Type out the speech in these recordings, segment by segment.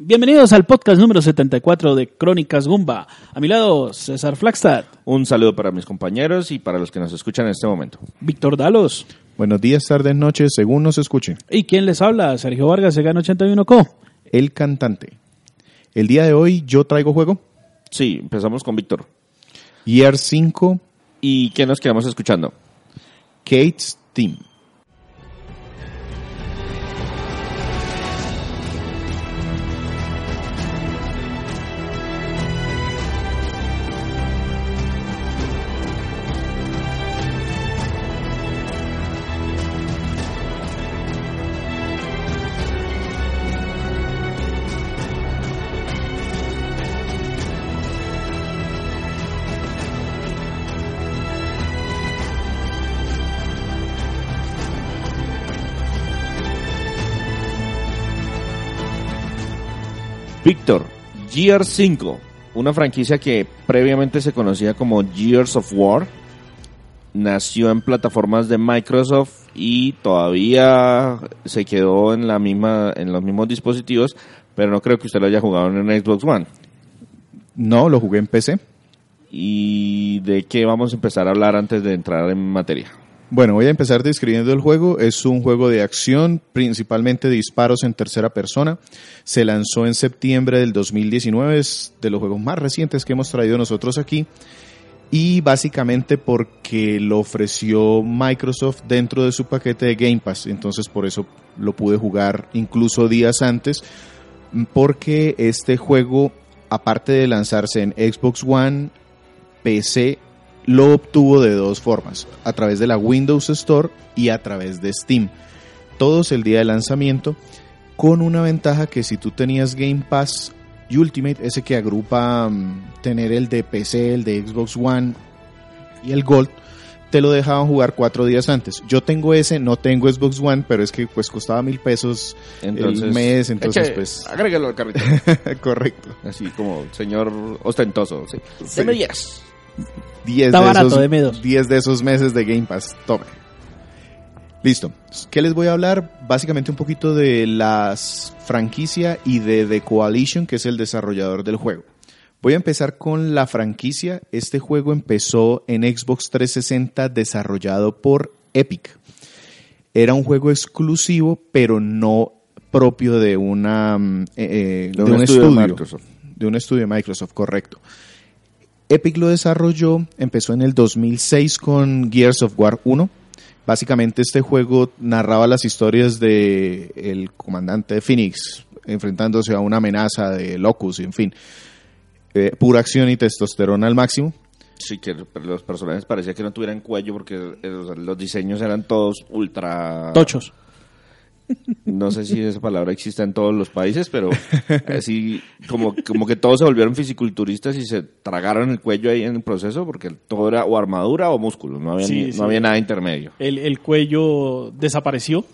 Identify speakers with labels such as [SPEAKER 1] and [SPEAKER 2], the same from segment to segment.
[SPEAKER 1] Bienvenidos al podcast número 74 de Crónicas Gumba. A mi lado, César Flagstad,
[SPEAKER 2] Un saludo para mis compañeros y para los que nos escuchan en este momento.
[SPEAKER 1] Víctor Dalos.
[SPEAKER 3] Buenos días, tardes, noches, según nos escuche.
[SPEAKER 1] ¿Y quién les habla? Sergio Vargas, Segano 81 Co.
[SPEAKER 3] El cantante. El día de hoy yo traigo juego
[SPEAKER 2] Sí, empezamos con Víctor.
[SPEAKER 3] Year 5
[SPEAKER 2] ¿Y qué nos quedamos escuchando?
[SPEAKER 3] Kate's Team.
[SPEAKER 2] Víctor, Gear 5, una franquicia que previamente se conocía como Gears of War, nació en plataformas de Microsoft y todavía se quedó en la misma en los mismos dispositivos, pero no creo que usted lo haya jugado en Xbox One.
[SPEAKER 3] No, lo jugué en PC.
[SPEAKER 2] ¿Y de qué vamos a empezar a hablar antes de entrar en materia?
[SPEAKER 3] Bueno, voy a empezar describiendo el juego. Es un juego de acción, principalmente disparos en tercera persona. Se lanzó en septiembre del 2019, es de los juegos más recientes que hemos traído nosotros aquí. Y básicamente porque lo ofreció Microsoft dentro de su paquete de Game Pass. Entonces por eso lo pude jugar incluso días antes. Porque este juego, aparte de lanzarse en Xbox One, PC lo obtuvo de dos formas, a través de la Windows Store y a través de Steam. Todos el día de lanzamiento, con una ventaja que si tú tenías Game Pass Ultimate, ese que agrupa um, tener el de PC, el de Xbox One y el Gold, te lo dejaban jugar cuatro días antes. Yo tengo ese, no tengo Xbox One, pero es que pues costaba mil pesos
[SPEAKER 2] Entonces,
[SPEAKER 3] el mes, entonces
[SPEAKER 2] eche-
[SPEAKER 3] pues...
[SPEAKER 2] Agréguelo al carrito.
[SPEAKER 3] correcto.
[SPEAKER 2] Así como señor ostentoso. Sí.
[SPEAKER 3] Sí.
[SPEAKER 2] Deme 10.
[SPEAKER 3] 10
[SPEAKER 1] Está
[SPEAKER 3] de,
[SPEAKER 1] barato,
[SPEAKER 3] esos,
[SPEAKER 1] deme dos.
[SPEAKER 3] 10 de esos meses de Game Pass. Tome. Listo. ¿Qué les voy a hablar? Básicamente un poquito de las franquicia y de The Coalition, que es el desarrollador del juego. Voy a empezar con la franquicia. Este juego empezó en Xbox 360 desarrollado por Epic. Era un juego exclusivo, pero no propio de una mm, eh, eh, de, un, estudio,
[SPEAKER 2] de Microsoft.
[SPEAKER 3] de un estudio de Microsoft, correcto. Epic lo desarrolló, empezó en el 2006 con Gears of War 1. Básicamente este juego narraba las historias de el comandante de Phoenix enfrentándose a una amenaza de Locus, en fin. Eh, pura acción y testosterona al máximo.
[SPEAKER 2] Sí, que los personajes parecía que no tuvieran cuello porque los diseños eran todos ultra...
[SPEAKER 1] Tochos.
[SPEAKER 2] No sé si esa palabra existe en todos los países, pero así como, como que todos se volvieron fisiculturistas y se tragaron el cuello ahí en el proceso porque todo era o armadura o músculo, no había,
[SPEAKER 1] Sí,
[SPEAKER 2] ni-
[SPEAKER 1] sí.
[SPEAKER 2] no había nada intermedio.
[SPEAKER 1] El, el cuello desapareció.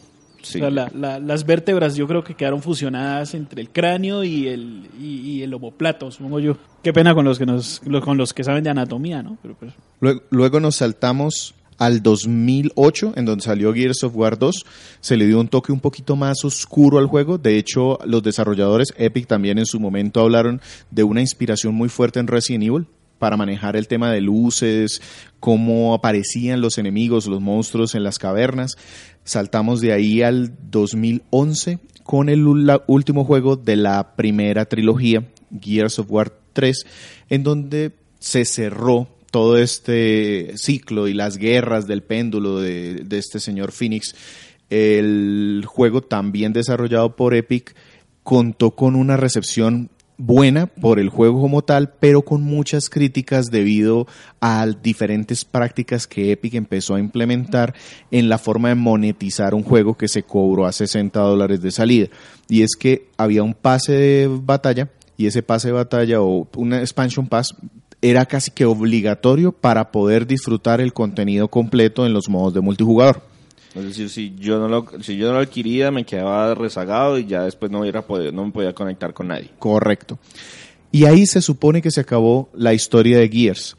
[SPEAKER 2] Sí.
[SPEAKER 1] O sea, la- la- las vértebras yo creo que quedaron fusionadas entre el cráneo y el, y, y el omoplato, supongo yo. Qué pena con los que nos, con los que saben de anatomía, ¿no? Pero pues,
[SPEAKER 3] Luego, luego nos saltamos al 2008, en donde salió Gears of War 2. Se le dio un toque un poquito más oscuro al juego. De hecho, los desarrolladores Epic también en su momento hablaron de una inspiración muy fuerte en Resident Evil para manejar el tema de luces, cómo aparecían los enemigos, los monstruos en las cavernas. Saltamos de ahí al 2011 con el último juego de la primera trilogía, Gears of War 3, en donde se cerró todo este ciclo y las guerras del péndulo de, este señor Phoenix. El juego también desarrollado por Epic contó con una recepción buena por el juego como tal, pero con muchas críticas debido a diferentes prácticas que Epic empezó a implementar en la forma de monetizar un juego que se cobró a 60 dólares de salida. Y es que había un pase de batalla y ese pase de batalla o una expansion pass era casi que obligatorio para poder disfrutar el contenido completo en los modos de multijugador.
[SPEAKER 2] Es decir, si yo no lo, si yo no lo adquiría, me quedaba rezagado y ya después no, hubiera podido, no me podía conectar con nadie.
[SPEAKER 3] Correcto. Y ahí se supone que se acabó la historia de Gears.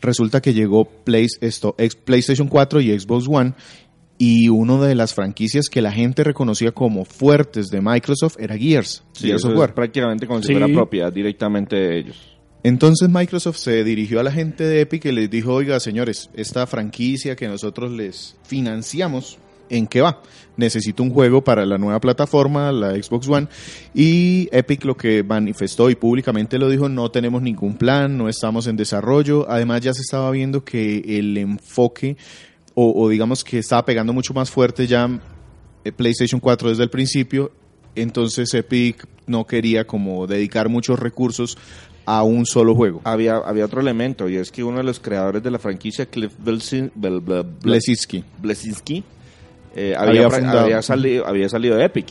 [SPEAKER 3] Resulta que llegó Play- esto, ex- PlayStation 4 y Xbox One Y una de las franquicias que la gente reconocía como fuertes de Microsoft era Gears,
[SPEAKER 2] Sí,
[SPEAKER 3] Gears
[SPEAKER 2] eso
[SPEAKER 3] of
[SPEAKER 2] es prácticamente como si
[SPEAKER 1] Sí.
[SPEAKER 2] fuera propiedad directamente de ellos.
[SPEAKER 3] Entonces Microsoft se dirigió a la gente de Epic y les dijo, oiga señores, esta franquicia que nosotros les financiamos, ¿en qué va? Necesito un juego para la nueva plataforma, la Xbox One, y Epic lo que manifestó y públicamente lo dijo, no tenemos ningún plan, no estamos en desarrollo, además ya se estaba viendo que el enfoque, o, o digamos que estaba pegando mucho más fuerte ya eh, PlayStation 4 desde el principio, entonces Epic no quería como dedicar muchos recursos a un solo juego.
[SPEAKER 2] Había, había otro elemento, y es que uno de los creadores de la franquicia, Cliff
[SPEAKER 3] Blesinski.
[SPEAKER 2] Blesinski, eh,
[SPEAKER 3] Había
[SPEAKER 2] salido, había salido de Epic.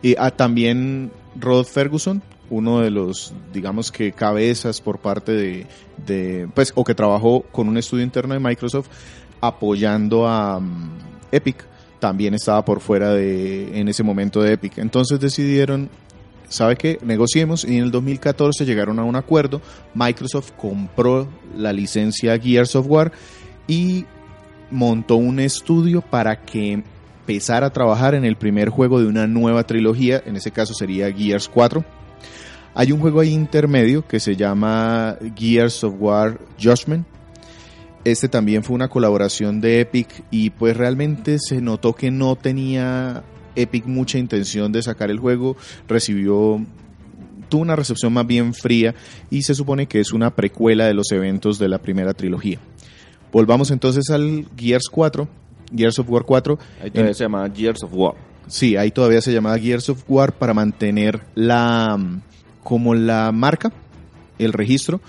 [SPEAKER 3] Y ah, también Rod Ferguson, uno de los, digamos que cabezas por parte de, de, pues, o que trabajó con un estudio interno de Microsoft apoyando a mm, Epic, también estaba por fuera de, en ese momento de Epic. Entonces decidieron, ¿sabe qué? Negociemos y en el 2014 llegaron a un acuerdo. Microsoft compró la licencia Gears of War y montó un estudio para que empezara a trabajar en el primer juego de una nueva trilogía, en ese caso sería Gears 4. Hay un juego ahí intermedio que se llama Gears of War Judgment. Este también fue una colaboración de Epic y pues realmente se notó que no tenía Epic mucha intención de sacar el juego, recibió tuvo una recepción más bien fría y se supone que es una precuela de los eventos de la primera trilogía. Volvamos entonces al Gears 4, Gears of War 4.
[SPEAKER 2] Ahí todavía
[SPEAKER 3] En-
[SPEAKER 2] se llamaba Gears of War.
[SPEAKER 3] Sí, ahí todavía se llamaba Gears of War para mantener la como la marca, el registro.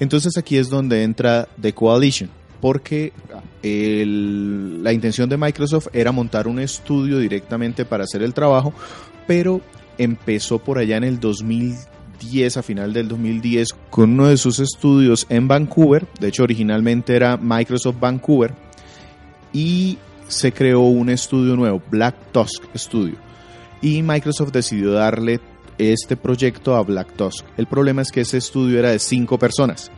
[SPEAKER 3] Entonces aquí es donde entra The Coalition, porque la intención de Microsoft era montar un estudio directamente para hacer el trabajo, pero empezó por allá en el 2010, a final del 2010, con uno de sus estudios en Vancouver. De hecho, originalmente era Microsoft Vancouver. Y se creó un estudio nuevo, Black Tusk Studio. Y Microsoft decidió darle este proyecto a Black Tusk. El problema es que ese estudio era de cinco personas.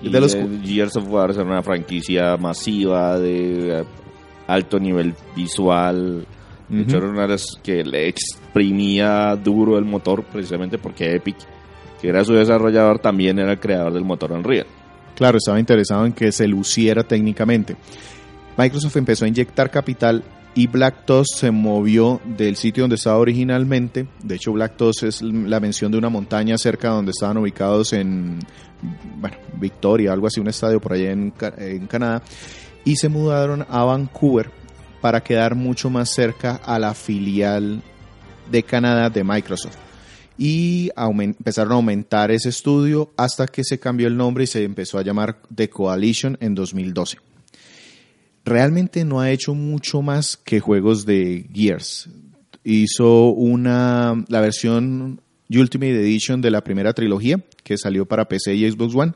[SPEAKER 2] Y
[SPEAKER 3] De los-
[SPEAKER 2] Gears of War era una franquicia masiva de eh, alto nivel visual. De hecho,
[SPEAKER 3] Ujú.
[SPEAKER 2] era una de las que le exprimía duro el motor, precisamente porque Epic, que era su desarrollador, también era el creador del motor Unreal.
[SPEAKER 3] Claro, estaba interesado en que se luciera técnicamente. Microsoft empezó a inyectar capital y Black Tusk se movió del sitio donde estaba originalmente. De hecho, Black Tusk es la mención de una montaña cerca donde estaban ubicados en bueno, Victoria, algo así, un estadio por allá en, en Canadá. Y se mudaron a Vancouver para quedar mucho más cerca a la filial de Canadá de Microsoft y empezaron a aumentar ese estudio hasta que se cambió el nombre y se empezó a llamar The Coalition en 2012. Realmente no ha hecho mucho más que juegos de Gears. Hizo una la versión Ultimate Edition de la primera trilogía que salió para PC y Xbox One.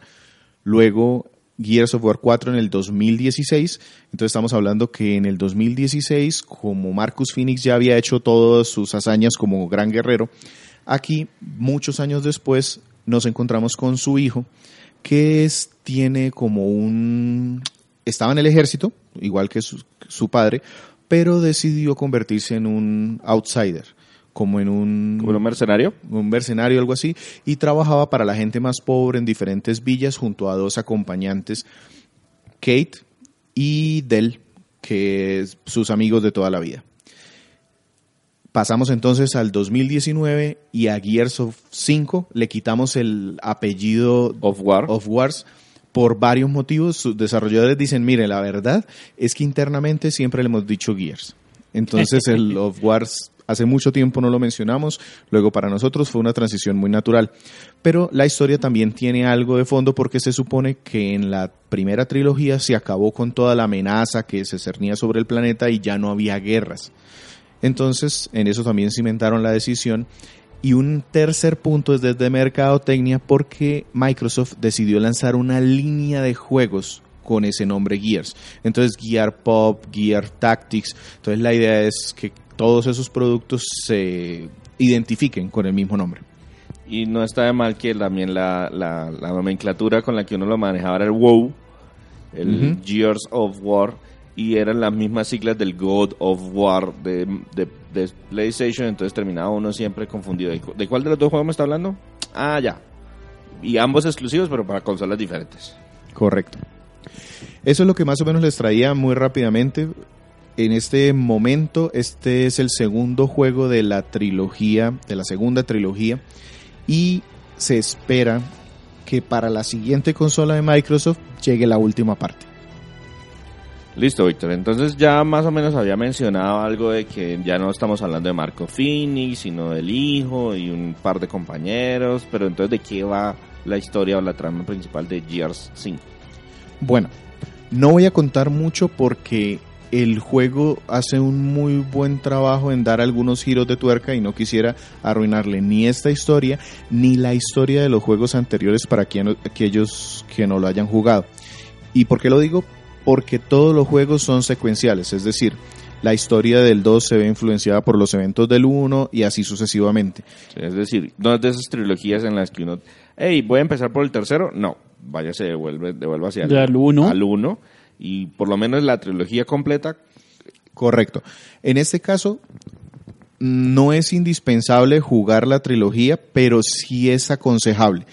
[SPEAKER 3] Luego Gears of War 4 en el 2016. Entonces estamos hablando que en el 2016, como Marcus Phoenix ya había hecho todas sus hazañas como gran guerrero, aquí, muchos años después, nos encontramos con su hijo, que tiene como un... Estaba en el ejército, igual que su padre, pero decidió convertirse en un outsider, como en un
[SPEAKER 2] Como un mercenario.
[SPEAKER 3] un mercenario algo así, y trabajaba para la gente más pobre en diferentes villas junto a dos acompañantes, Kate y Del, que es sus amigos de toda la vida. Pasamos entonces al 2019 y a Gears of 5 le quitamos el apellido
[SPEAKER 2] Of War.
[SPEAKER 3] of Wars por varios motivos. Sus desarrolladores dicen, mire, la verdad es que internamente siempre le hemos dicho Gears. Entonces el of Wars hace mucho tiempo no lo mencionamos, luego para nosotros fue una transición muy natural. Pero la historia también tiene algo de fondo porque se supone que en la primera trilogía se acabó con toda la amenaza que se cernía sobre el planeta y ya no había guerras. Entonces, en eso también cimentaron la decisión. Y un tercer punto es desde mercadotecnia porque Microsoft decidió lanzar una línea de juegos con ese nombre Gears. Entonces, Gear Pop, Gear Tactics. Entonces, la idea es que todos esos productos se identifiquen con el mismo nombre.
[SPEAKER 2] Y no está de mal que también la, la, la nomenclatura con la que uno lo manejaba era el WoW, el. Gears of War, y eran las mismas siglas del God of War de, de- de PlayStation, entonces terminaba uno siempre confundido. ¿De cu- ¿De cuál de los dos juegos me está hablando? Ah, ya. Y ambos exclusivos, pero para consolas diferentes.
[SPEAKER 3] Correcto. Eso es lo que más o menos les traía muy rápidamente. En este momento, este es el segundo juego de la trilogía, de la segunda trilogía, y se espera que para la siguiente consola de Microsoft llegue la última parte.
[SPEAKER 2] Listo, Víctor. Entonces ya más o menos había mencionado algo de que ya no estamos hablando de Marco Phoenix, sino del hijo y un par de compañeros. Pero entonces, ¿de qué va la historia o la trama principal de Gears 5?
[SPEAKER 3] Bueno, no voy a contar mucho porque el juego hace un muy buen trabajo en dar algunos giros de tuerca y no quisiera arruinarle ni esta historia ni la historia de los juegos anteriores para quien- aquellos que no lo hayan jugado. ¿Y por qué lo digo? Porque todos los juegos son secuenciales, es decir, la historia del 2 se ve influenciada por los eventos del 1 y así sucesivamente.
[SPEAKER 2] Es decir, no es de esas trilogías en las que uno, hey, voy a empezar por el tercero. No, vaya, se devuelve, devuelve hacia el,
[SPEAKER 1] Al uno.
[SPEAKER 2] al uno. Y por lo menos la trilogía completa,
[SPEAKER 3] Correcto. En este caso, no es indispensable jugar la trilogía, pero sí es aconsejable.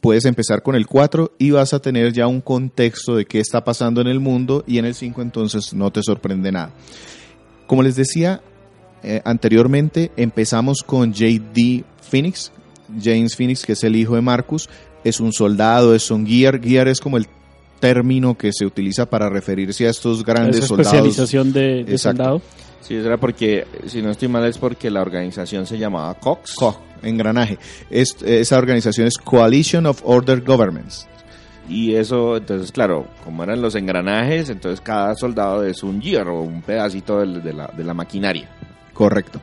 [SPEAKER 3] Puedes empezar con el 4 y vas a tener ya un contexto de qué está pasando en el mundo y en el 5 entonces no te sorprende nada. Como les decía eh, anteriormente, empezamos con JD Phoenix, James Phoenix, que es el hijo de Marcus, es un soldado, es un gear, gear es como el término que se utiliza para referirse a estos grandes
[SPEAKER 1] Esa
[SPEAKER 3] soldados.
[SPEAKER 1] especialización de, soldado.
[SPEAKER 2] sí, eso era porque, si no estoy mal, es porque la organización se llamaba Cox.
[SPEAKER 3] Co, engranaje. Es- esa organización es Coalition of Order Governments.
[SPEAKER 2] Y eso, entonces, claro, como eran los engranajes, entonces cada soldado es un gear o un pedacito de, la, de la maquinaria.
[SPEAKER 3] Correcto.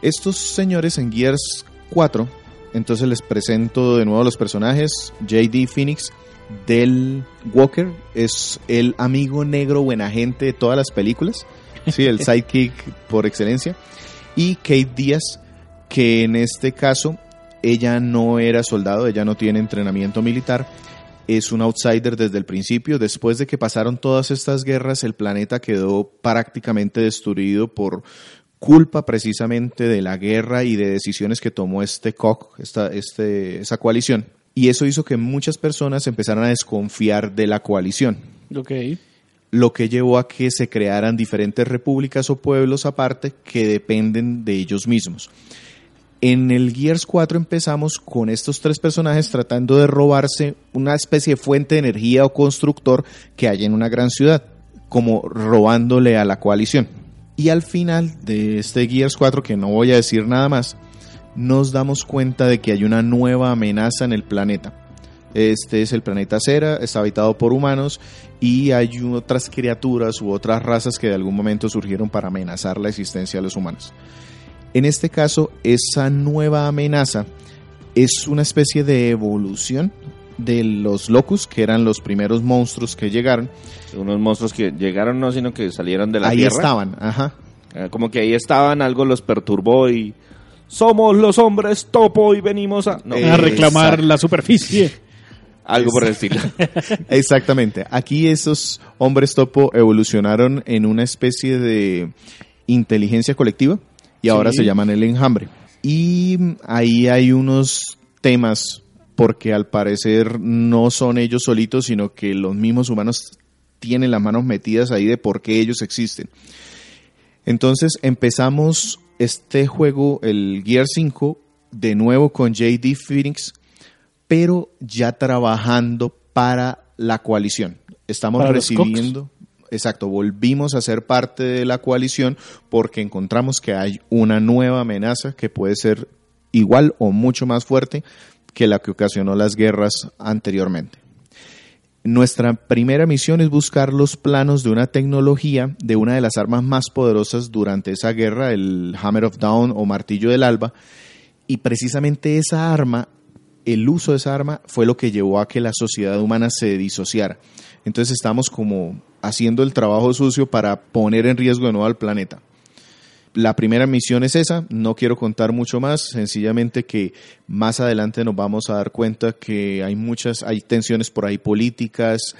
[SPEAKER 3] Estos señores en Gears 4, entonces les presento de nuevo los personajes. JD Phoenix, Del Walker, es el amigo negro buena gente de todas las películas. Sí, el sidekick por excelencia. Y Kate Díaz, que en este caso ella no era soldado, ella no tiene entrenamiento militar, es un outsider desde el principio. Después de que pasaron todas estas guerras, el planeta quedó prácticamente destruido por culpa precisamente de la guerra y de decisiones que tomó este COC, esta, este, esa coalición. Y eso hizo que muchas personas empezaran a desconfiar de la coalición
[SPEAKER 1] Ok.
[SPEAKER 3] lo que llevó a que se crearan diferentes repúblicas o pueblos aparte que dependen de ellos mismos. En el Gears 4 empezamos con estos tres personajes tratando de robarse una especie de fuente de energía o constructor que hay en una gran ciudad, como robándole a la coalición. Y al final de este Gears 4, que no voy a decir nada más, nos damos cuenta de que hay una nueva amenaza en el planeta. Este es el planeta Cera, está habitado por humanos y hay otras criaturas u otras razas que de algún momento surgieron para amenazar la existencia de los humanos. En este caso, esa nueva amenaza es una especie de evolución de los Locus, que eran los primeros monstruos que llegaron.
[SPEAKER 2] Unos monstruos que llegaron no, sino que salieron de la
[SPEAKER 3] Ahí
[SPEAKER 2] tierra.
[SPEAKER 3] estaban, ajá.
[SPEAKER 2] Eh, Como que ahí estaban, algo los perturbó y... Somos los hombres topo y venimos a... No,
[SPEAKER 3] Eh,
[SPEAKER 1] a reclamar
[SPEAKER 3] exacto.
[SPEAKER 1] la superficie.
[SPEAKER 2] algo por el estilo.
[SPEAKER 3] Exactamente. Aquí esos hombres topo evolucionaron en una especie de inteligencia colectiva y ahora
[SPEAKER 1] Sí.
[SPEAKER 3] se llaman el enjambre. Y ahí hay unos temas porque al parecer no son ellos solitos, sino que los mismos humanos tienen las manos metidas ahí de por qué ellos existen. Entonces empezamos este juego, el Gear 5, de nuevo con JD Phoenix, pero ya trabajando para la coalición. Estamos
[SPEAKER 1] Para
[SPEAKER 3] recibiendo, exacto, volvimos a ser parte de la coalición porque encontramos que hay una nueva amenaza que puede ser igual o mucho más fuerte que la que ocasionó las guerras anteriormente. Nuestra primera misión es buscar los planos de una tecnología de una de las armas más poderosas durante esa guerra, el Hammer of Dawn o Martillo del Alba, y precisamente esa arma, el uso de esa arma fue lo que llevó a que la sociedad humana se disociara. Entonces estamos como haciendo el trabajo sucio para poner en riesgo de nuevo al planeta. La primera misión es esa, no quiero contar mucho más, sencillamente que más adelante nos vamos a dar cuenta que hay muchas, hay tensiones por ahí políticas,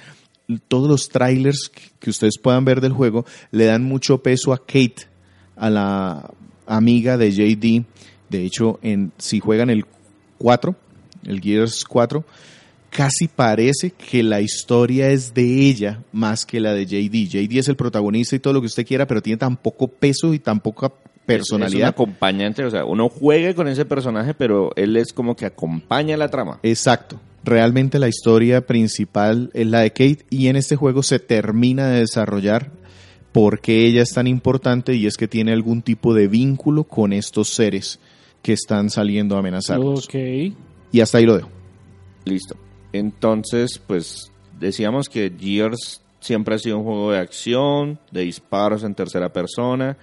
[SPEAKER 3] todos los trailers que ustedes puedan ver del juego le dan mucho peso a Kate, a la amiga de JD. De hecho, en, si juegan el 4, el Gears 4, casi parece que la historia es de ella más que la de JD. JD es el protagonista y todo lo que usted quiera, pero tiene tan poco peso y tan poca personalidad.
[SPEAKER 2] Es un acompañante, o sea, uno juegue con ese personaje, pero él es como que acompaña la trama.
[SPEAKER 3] Exacto. Realmente la historia principal es la de Kate y en este juego se termina de desarrollar por qué ella es tan importante y es que tiene algún tipo de vínculo con estos seres que están saliendo a amenazarlos.
[SPEAKER 1] Ok.
[SPEAKER 3] Y hasta ahí lo dejo.
[SPEAKER 2] Listo. Entonces, pues decíamos que Gears siempre ha sido un juego de acción, de disparos en tercera persona.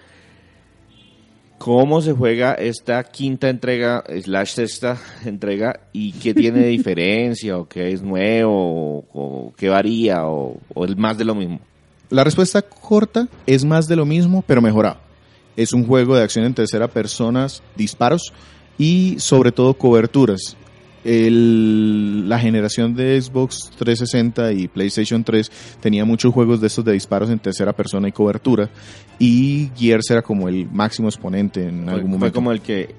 [SPEAKER 2] ¿Cómo se juega esta quinta entrega, slash sexta entrega, y qué tiene de diferencia, o qué es nuevo, o, qué varía, o, o es más de lo mismo?
[SPEAKER 3] La respuesta corta es más de lo mismo, pero mejorado. Es un juego de acción en tercera persona, disparos y sobre todo coberturas. El- la generación de Xbox 360 y PlayStation 3 tenía muchos juegos de estos de disparos en tercera persona y cobertura y Gears era como el máximo exponente en
[SPEAKER 2] Fue,
[SPEAKER 3] algún
[SPEAKER 2] fue
[SPEAKER 3] momento.
[SPEAKER 2] como el que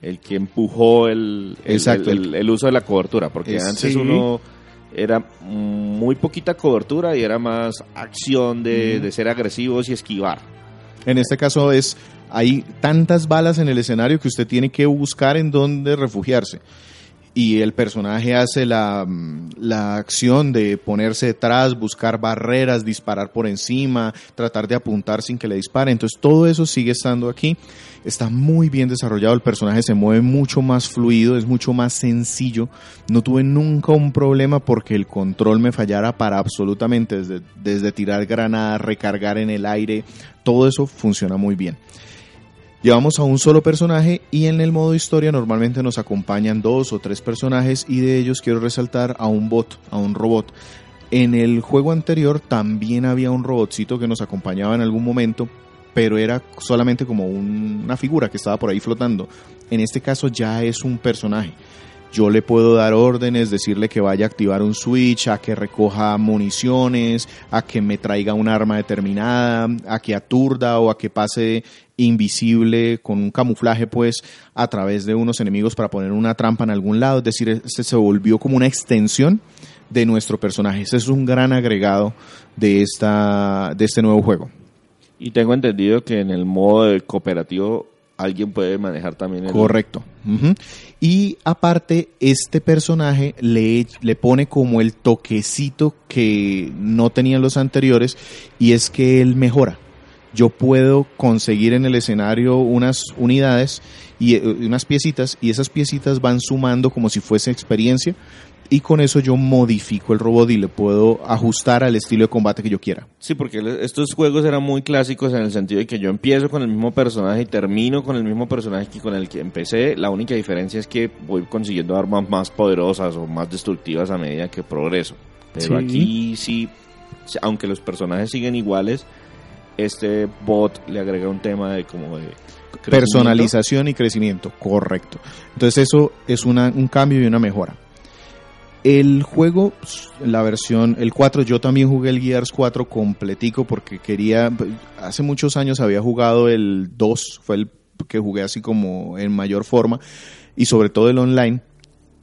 [SPEAKER 2] el que empujó el, el,
[SPEAKER 3] Exacto.
[SPEAKER 2] el- el uso de la cobertura, porque
[SPEAKER 3] Es-
[SPEAKER 2] antes
[SPEAKER 3] sí.
[SPEAKER 2] uno era muy poquita cobertura y era más acción de, de ser agresivos y esquivar.
[SPEAKER 3] En este caso es, hay tantas balas en el escenario que usted tiene que buscar en dónde refugiarse. Y el personaje hace la, mm, la acción de ponerse detrás, buscar barreras, disparar por encima, tratar de apuntar sin que le dispare. Entonces todo eso sigue estando aquí. Está muy bien desarrollado, el personaje se mueve mucho más fluido, es mucho más sencillo. No tuve nunca un problema porque el control me fallara para absolutamente desde, desde tirar granadas, recargar en el aire, todo eso funciona muy bien. Llevamos a un solo personaje y en el modo historia normalmente nos acompañan dos o tres personajes y de ellos quiero resaltar a un bot, a un robot. En el juego anterior también había un robotcito que nos acompañaba en algún momento, pero era solamente como un- una figura que estaba por ahí flotando. En este caso ya es un personaje. Yo le puedo dar órdenes, decirle que vaya a activar un switch, a que recoja municiones, a que me traiga un arma determinada, a que aturda o a que pase invisible con un camuflaje pues a través de unos enemigos para poner una trampa en algún lado. Es decir, este se volvió como una extensión de nuestro personaje. Ese es un gran agregado de, esta, de este nuevo juego.
[SPEAKER 2] Y tengo entendido que en el modo de cooperativo alguien puede manejar también el...
[SPEAKER 3] Correcto. Ujú. Y aparte, este personaje le, le pone como el toquecito que no tenían los anteriores y es que él mejora. Yo puedo conseguir en el escenario unas unidades y eh, unas piecitas y esas piecitas van sumando como si fuese experiencia y con eso yo modifico el robot y le puedo ajustar al estilo de combate que yo quiera.
[SPEAKER 2] Sí, porque estos juegos eran muy clásicos en el sentido de que yo empiezo con el mismo personaje y termino con el mismo personaje que con el que empecé. La única diferencia es que voy consiguiendo armas más poderosas o más destructivas a medida que progreso. Pero
[SPEAKER 1] Sí.
[SPEAKER 2] aquí sí, aunque los personajes siguen iguales, este bot le agrega un tema de como de.
[SPEAKER 3] Personalización y crecimiento, correcto. Entonces eso es una- un cambio y una mejora. El juego, la versión, el 4, yo también jugué el Gears 4 completico porque quería, hace muchos años había jugado el 2, fue el que jugué así como en mayor forma, y sobre todo el online.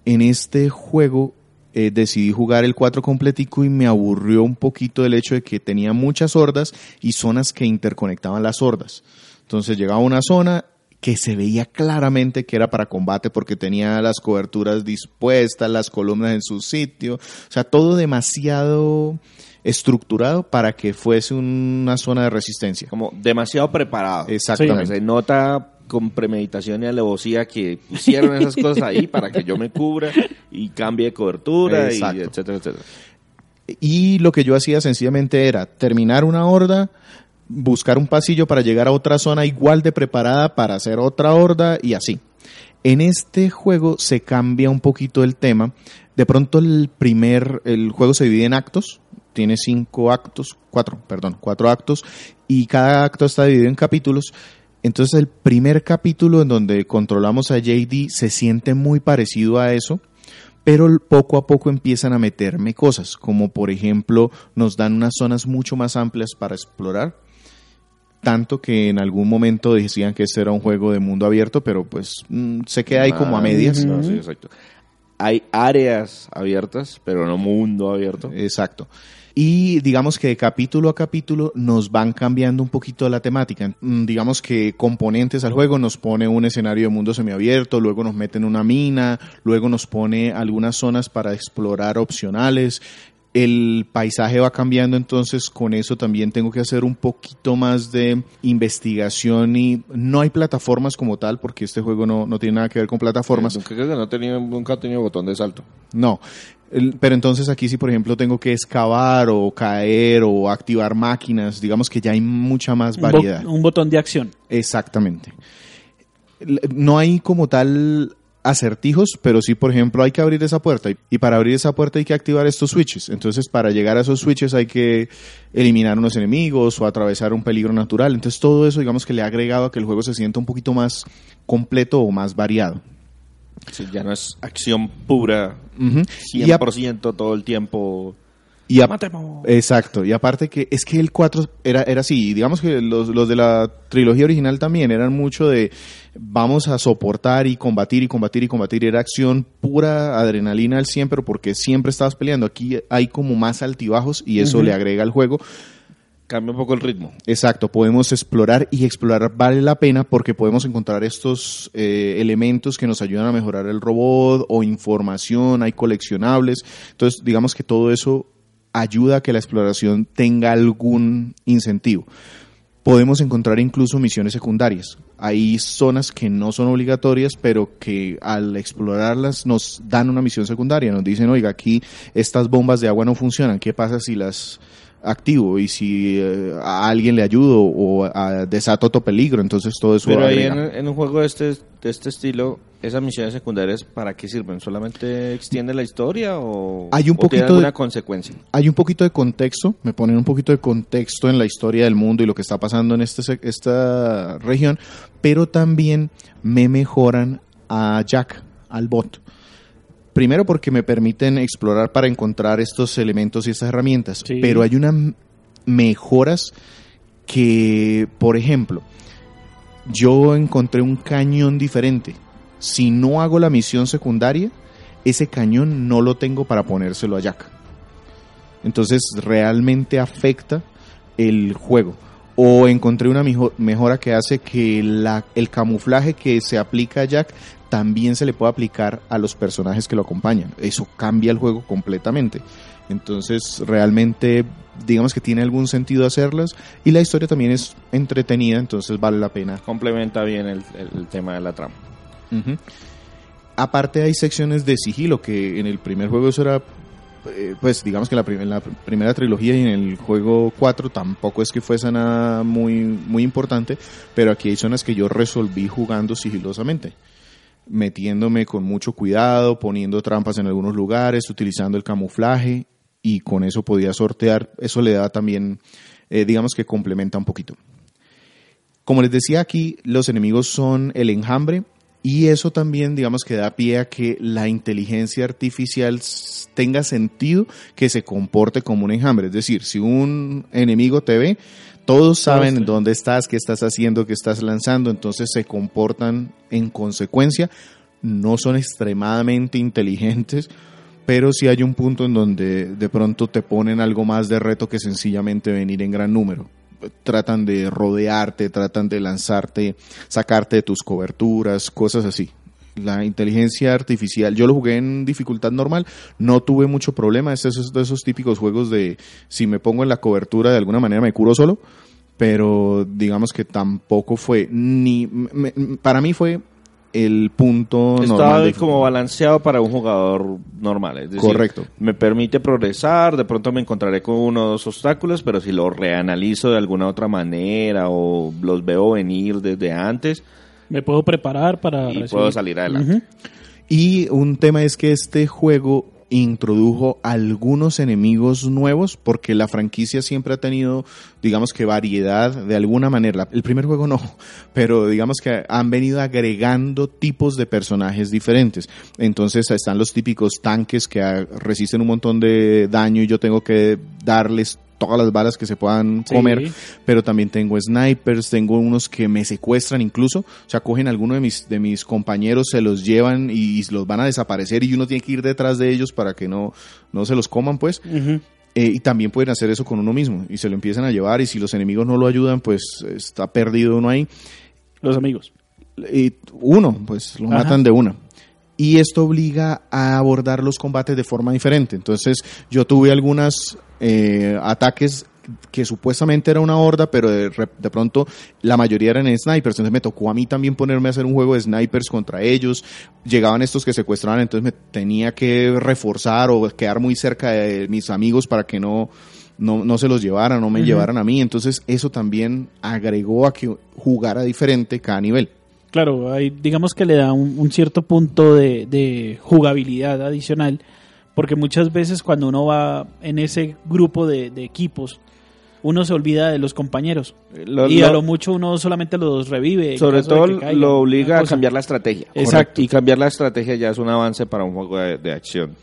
[SPEAKER 3] En este juego eh, decidí jugar el 4 completico y me aburrió un poquito el hecho de que tenía muchas hordas y zonas que interconectaban las hordas. Entonces llegaba a una zona que se veía claramente que era para combate porque tenía las coberturas dispuestas, las columnas en su sitio, o sea, todo demasiado estructurado para que fuese una zona de resistencia.
[SPEAKER 2] Como demasiado preparado.
[SPEAKER 3] Exactamente.
[SPEAKER 2] Se nota con premeditación y alevosía que pusieron esas cosas ahí para que yo me cubra y cambie de cobertura, y
[SPEAKER 3] Exacto.
[SPEAKER 2] etcétera, etcétera.
[SPEAKER 3] Y lo que yo hacía sencillamente era terminar una horda, buscar un pasillo para llegar a otra zona igual de preparada para hacer otra horda y así. En este juego se cambia un poquito el tema. De pronto el primer, el juego se divide en actos. Tiene cinco actos, cuatro, perdón, cuatro actos. Y cada acto está dividido en capítulos. Entonces el primer capítulo en donde controlamos a JD se siente muy parecido a eso pero poco a poco empiezan a meterme cosas, como por ejemplo nos dan unas zonas mucho más amplias para explorar, tanto que en algún momento decían que este era un juego de mundo abierto, pero pues mm, se queda ahí como a medias.
[SPEAKER 2] No, sí, exacto. Hay áreas abiertas, pero no mundo abierto.
[SPEAKER 3] Exacto. Y digamos que de capítulo a capítulo nos van cambiando un poquito la temática. Mm, Digamos que componentes al juego nos pone un escenario de mundo semiabierto, luego nos meten una mina, luego nos pone algunas zonas para explorar opcionales. El paisaje va cambiando, entonces con eso también tengo que hacer un poquito más de investigación y no hay plataformas como tal, porque este juego no, no tiene nada que ver con plataformas.
[SPEAKER 2] Nunca, creo que no he tenido, nunca tenido botón de salto.
[SPEAKER 3] No. El- Pero entonces aquí sí, por ejemplo, tengo que excavar o caer o activar máquinas, digamos que ya hay mucha más
[SPEAKER 1] Un bo-
[SPEAKER 3] variedad.
[SPEAKER 1] Un, botón de acción.
[SPEAKER 3] Exactamente. No hay como tal acertijos, pero sí, por ejemplo, hay que abrir esa puerta y- para abrir esa puerta hay que activar estos switches. Entonces, para llegar a esos switches hay que eliminar unos enemigos o atravesar un peligro natural. Entonces, todo eso, digamos que le ha agregado a que el juego se sienta un poquito más completo o más variado.
[SPEAKER 2] Sí, ya no es acción pura.
[SPEAKER 3] Y a-
[SPEAKER 2] 100% todo el tiempo.
[SPEAKER 3] Y a-. Exacto, y aparte que es que el 4 era, era así, y digamos que los, los de la trilogía original también eran mucho de vamos a soportar y combatir y combatir y combatir, era acción pura, adrenalina al 100, pero porque siempre estabas peleando, aquí hay como más altibajos y eso le agrega al juego.
[SPEAKER 2] Cambia un poco el ritmo.
[SPEAKER 3] Exacto, podemos explorar y explorar vale la pena porque podemos encontrar estos eh, elementos que nos ayudan a mejorar el robot o información, hay coleccionables. Entonces, digamos que todo eso ayuda a que la exploración tenga algún incentivo. Podemos encontrar incluso misiones secundarias. Hay zonas que no son obligatorias, pero que al explorarlas nos dan una misión secundaria. Nos dicen, oiga, aquí estas bombas de agua no funcionan. ¿Qué pasa si las activo y si eh, a alguien le ayudo o a, desato otro peligro? Entonces todo eso
[SPEAKER 2] Pero ahí en, en un juego de este, de este estilo, ¿esas misiones secundarias para qué sirven? ¿Solamente extiende la historia o,
[SPEAKER 3] Hay un
[SPEAKER 2] o
[SPEAKER 3] poquito de-
[SPEAKER 2] alguna consecuencia?
[SPEAKER 3] hay un poquito de contexto, me ponen un poquito de contexto en la historia del mundo y lo que está pasando en este, esta región, pero también me mejoran a Jack, al bot. Primero porque me permiten explorar para encontrar estos elementos y estas herramientas,
[SPEAKER 1] Sí.
[SPEAKER 3] pero hay unas mejoras que, por ejemplo, yo encontré un cañón diferente. Si no hago la misión secundaria, ese cañón no lo tengo para ponérselo a Jack. Entonces realmente afecta el juego. O encontré una mejo- mejora que hace que la- el camuflaje que se aplica a Jack también se le pueda aplicar a los personajes que lo acompañan. Eso cambia el juego completamente. Entonces realmente digamos que tiene algún sentido hacerlas y la historia también es entretenida, entonces vale la pena
[SPEAKER 2] Complementa bien el, tema de la trama.
[SPEAKER 3] Aparte hay secciones de sigilo que en el primer juego eso era, eh, pues digamos que la prim- en la pr- primera trilogía y en el juego 4 tampoco es que fuese nada muy, muy importante, pero aquí hay zonas que yo resolví jugando sigilosamente, metiéndome con mucho cuidado, poniendo trampas en algunos lugares, utilizando el camuflaje y con eso podía sortear, eso le da también, eh, digamos que complementa un poquito. Como les decía aquí, los enemigos son el enjambre y eso también, digamos, que da pie a que la inteligencia artificial tenga sentido que se comporte como un enjambre. Es decir, si un enemigo te ve, todos saben
[SPEAKER 1] saben.
[SPEAKER 3] dónde estás, qué estás haciendo, qué estás lanzando, entonces se comportan en consecuencia. No son extremadamente inteligentes, pero sí hay un punto en donde de pronto te ponen algo más de reto que sencillamente venir en gran número. Tratan de rodearte, tratan de lanzarte, sacarte de tus coberturas, cosas así. La inteligencia artificial, yo lo jugué en dificultad normal, no tuve mucho problema, es esos, de esos típicos juegos de si me pongo en la cobertura de alguna manera me curo solo, pero digamos que tampoco fue ni me- para mí fue el punto
[SPEAKER 2] Estaba
[SPEAKER 3] normal de-
[SPEAKER 2] como balanceado para un jugador normal. Es decir,
[SPEAKER 3] Correcto.
[SPEAKER 2] Me permite progresar, de pronto me encontraré con uno o dos obstáculos, pero si lo reanalizo de alguna otra manera o los veo venir desde antes
[SPEAKER 1] Me puedo preparar para
[SPEAKER 2] y
[SPEAKER 1] recibir.
[SPEAKER 2] puedo salir adelante.
[SPEAKER 3] Y un tema es que este juego introdujo algunos enemigos nuevos porque la franquicia siempre ha tenido, digamos que variedad de alguna manera. El primer juego no, pero digamos que han venido agregando tipos de personajes diferentes. Entonces están los típicos tanques que resisten un montón de daño y yo tengo que darles todas las balas que se puedan
[SPEAKER 1] Sí.
[SPEAKER 3] comer, pero también tengo snipers, tengo unos que me secuestran incluso, o sea, cogen a alguno de mis, de mis compañeros, se los llevan y, los van a desaparecer y uno tiene que ir detrás de ellos para que no, no se los coman, pues. Eh, y también pueden hacer eso con uno mismo y se lo empiezan a llevar y si los enemigos no lo ayudan, pues está perdido uno ahí.
[SPEAKER 1] Los amigos.
[SPEAKER 3] Y uno, pues lo
[SPEAKER 1] Ajá.
[SPEAKER 3] matan de una. Y esto obliga a abordar los combates de forma diferente. Entonces, yo tuve algunos ataques que supuestamente era una horda, pero de, de pronto la mayoría eran snipers. Entonces me tocó a mí también ponerme a hacer un juego de snipers contra ellos. Llegaban estos que secuestraban, entonces me tenía que reforzar o quedar muy cerca de mis amigos para que no, no, no se los llevaran, no me llevaran a mí. Entonces eso también agregó a que jugara diferente cada nivel.
[SPEAKER 1] Claro, hay, digamos que le da un, un cierto punto de, de jugabilidad adicional, porque muchas veces cuando uno va en ese grupo de, de equipos, uno se olvida de los compañeros.
[SPEAKER 2] Lo-
[SPEAKER 1] y a lo mucho uno solamente los revive.
[SPEAKER 2] sobre todo lo obliga a cambiar la estrategia.
[SPEAKER 1] Exacto.
[SPEAKER 2] Y cambiar la estrategia ya es un avance para un juego de, de acción.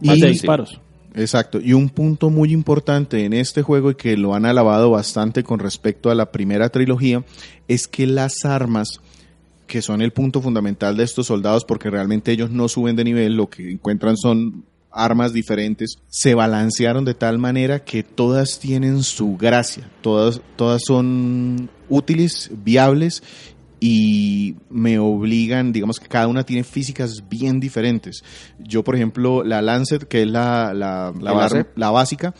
[SPEAKER 1] Más
[SPEAKER 3] Y-
[SPEAKER 1] de disparos.
[SPEAKER 3] Exacto. Y un punto muy importante en este juego y que lo han alabado bastante con respecto a la primera trilogía es que las armas que son el punto fundamental de estos soldados porque realmente ellos no suben de nivel, lo que encuentran son armas diferentes, se balancearon de tal manera que todas tienen su gracia, todas, todas son útiles, viables y me obligan, digamos que cada una tiene físicas bien diferentes. Yo, por ejemplo, la Lancet, que es la, la,
[SPEAKER 2] La base.
[SPEAKER 3] la básica,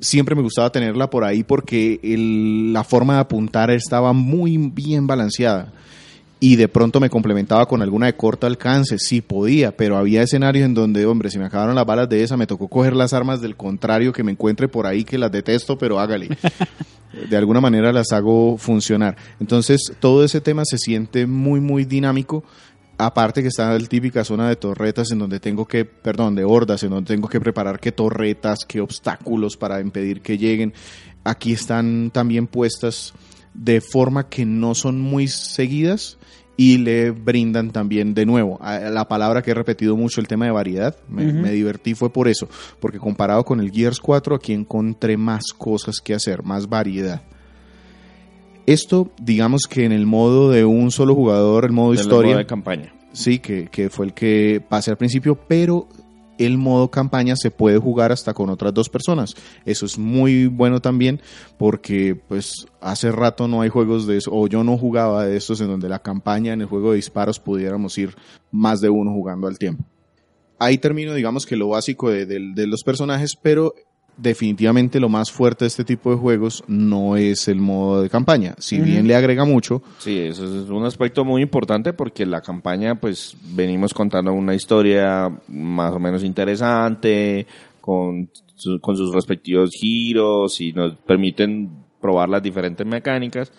[SPEAKER 3] siempre me gustaba tenerla por ahí porque el- la forma de apuntar estaba muy bien balanceada. Y de pronto me complementaba con alguna de corto alcance, sí podía, pero había escenarios en donde, hombre, si me acabaron las balas de esa, me tocó coger las armas del contrario que me encuentre por ahí, que las detesto, pero hágale de alguna manera las hago funcionar. Entonces, todo ese tema se siente muy, muy dinámico. Aparte que está la típica zona de torretas en donde tengo que, perdón, de hordas, en donde tengo que preparar qué torretas, qué obstáculos para impedir que lleguen. Aquí están también puestas de forma que no son muy seguidas y le brindan también de nuevo. A la palabra que he repetido mucho el tema de variedad me, divertí fue por eso porque comparado con el Gears 4 aquí encontré más cosas que hacer más variedad. Esto digamos que en el modo de un solo jugador el modo historia
[SPEAKER 2] modo de campaña.
[SPEAKER 3] sí que, que fue el que pasé al principio pero el modo campaña se puede jugar hasta con otras dos personas. Eso es muy bueno también porque pues hace rato no hay juegos de eso, o yo no jugaba de estos en donde la campaña en el juego de disparos pudiéramos ir más de uno jugando al tiempo. Ahí termino digamos que lo básico de, de- de los personajes, pero definitivamente lo más fuerte de este tipo de juegos no es el modo de campaña. Si bien le agrega mucho,
[SPEAKER 2] Sí, eso es un aspecto muy importante porque la campaña, pues venimos contando una historia más o menos interesante, con, su- con sus respectivos giros y nos permiten probar las diferentes mecánicas,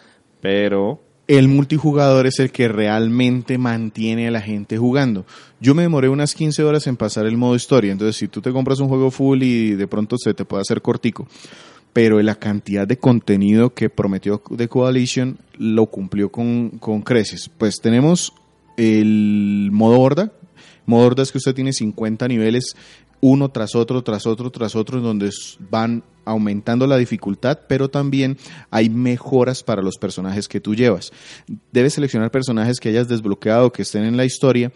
[SPEAKER 2] pero
[SPEAKER 3] el multijugador es el que realmente mantiene a la gente jugando. Yo me demoré unas 15 horas en pasar el modo historia, entonces si tú te compras un juego full y de pronto se te puede hacer cortico, pero la cantidad de contenido que prometió The Coalition lo cumplió con, con creces. Pues tenemos el modo horda, modo horda es que usted tiene 50 niveles uno tras otro, tras otro, tras otro, donde van aumentando la dificultad, pero también hay mejoras para los personajes que tú llevas. Debes seleccionar personajes que hayas desbloqueado, que estén en la historia,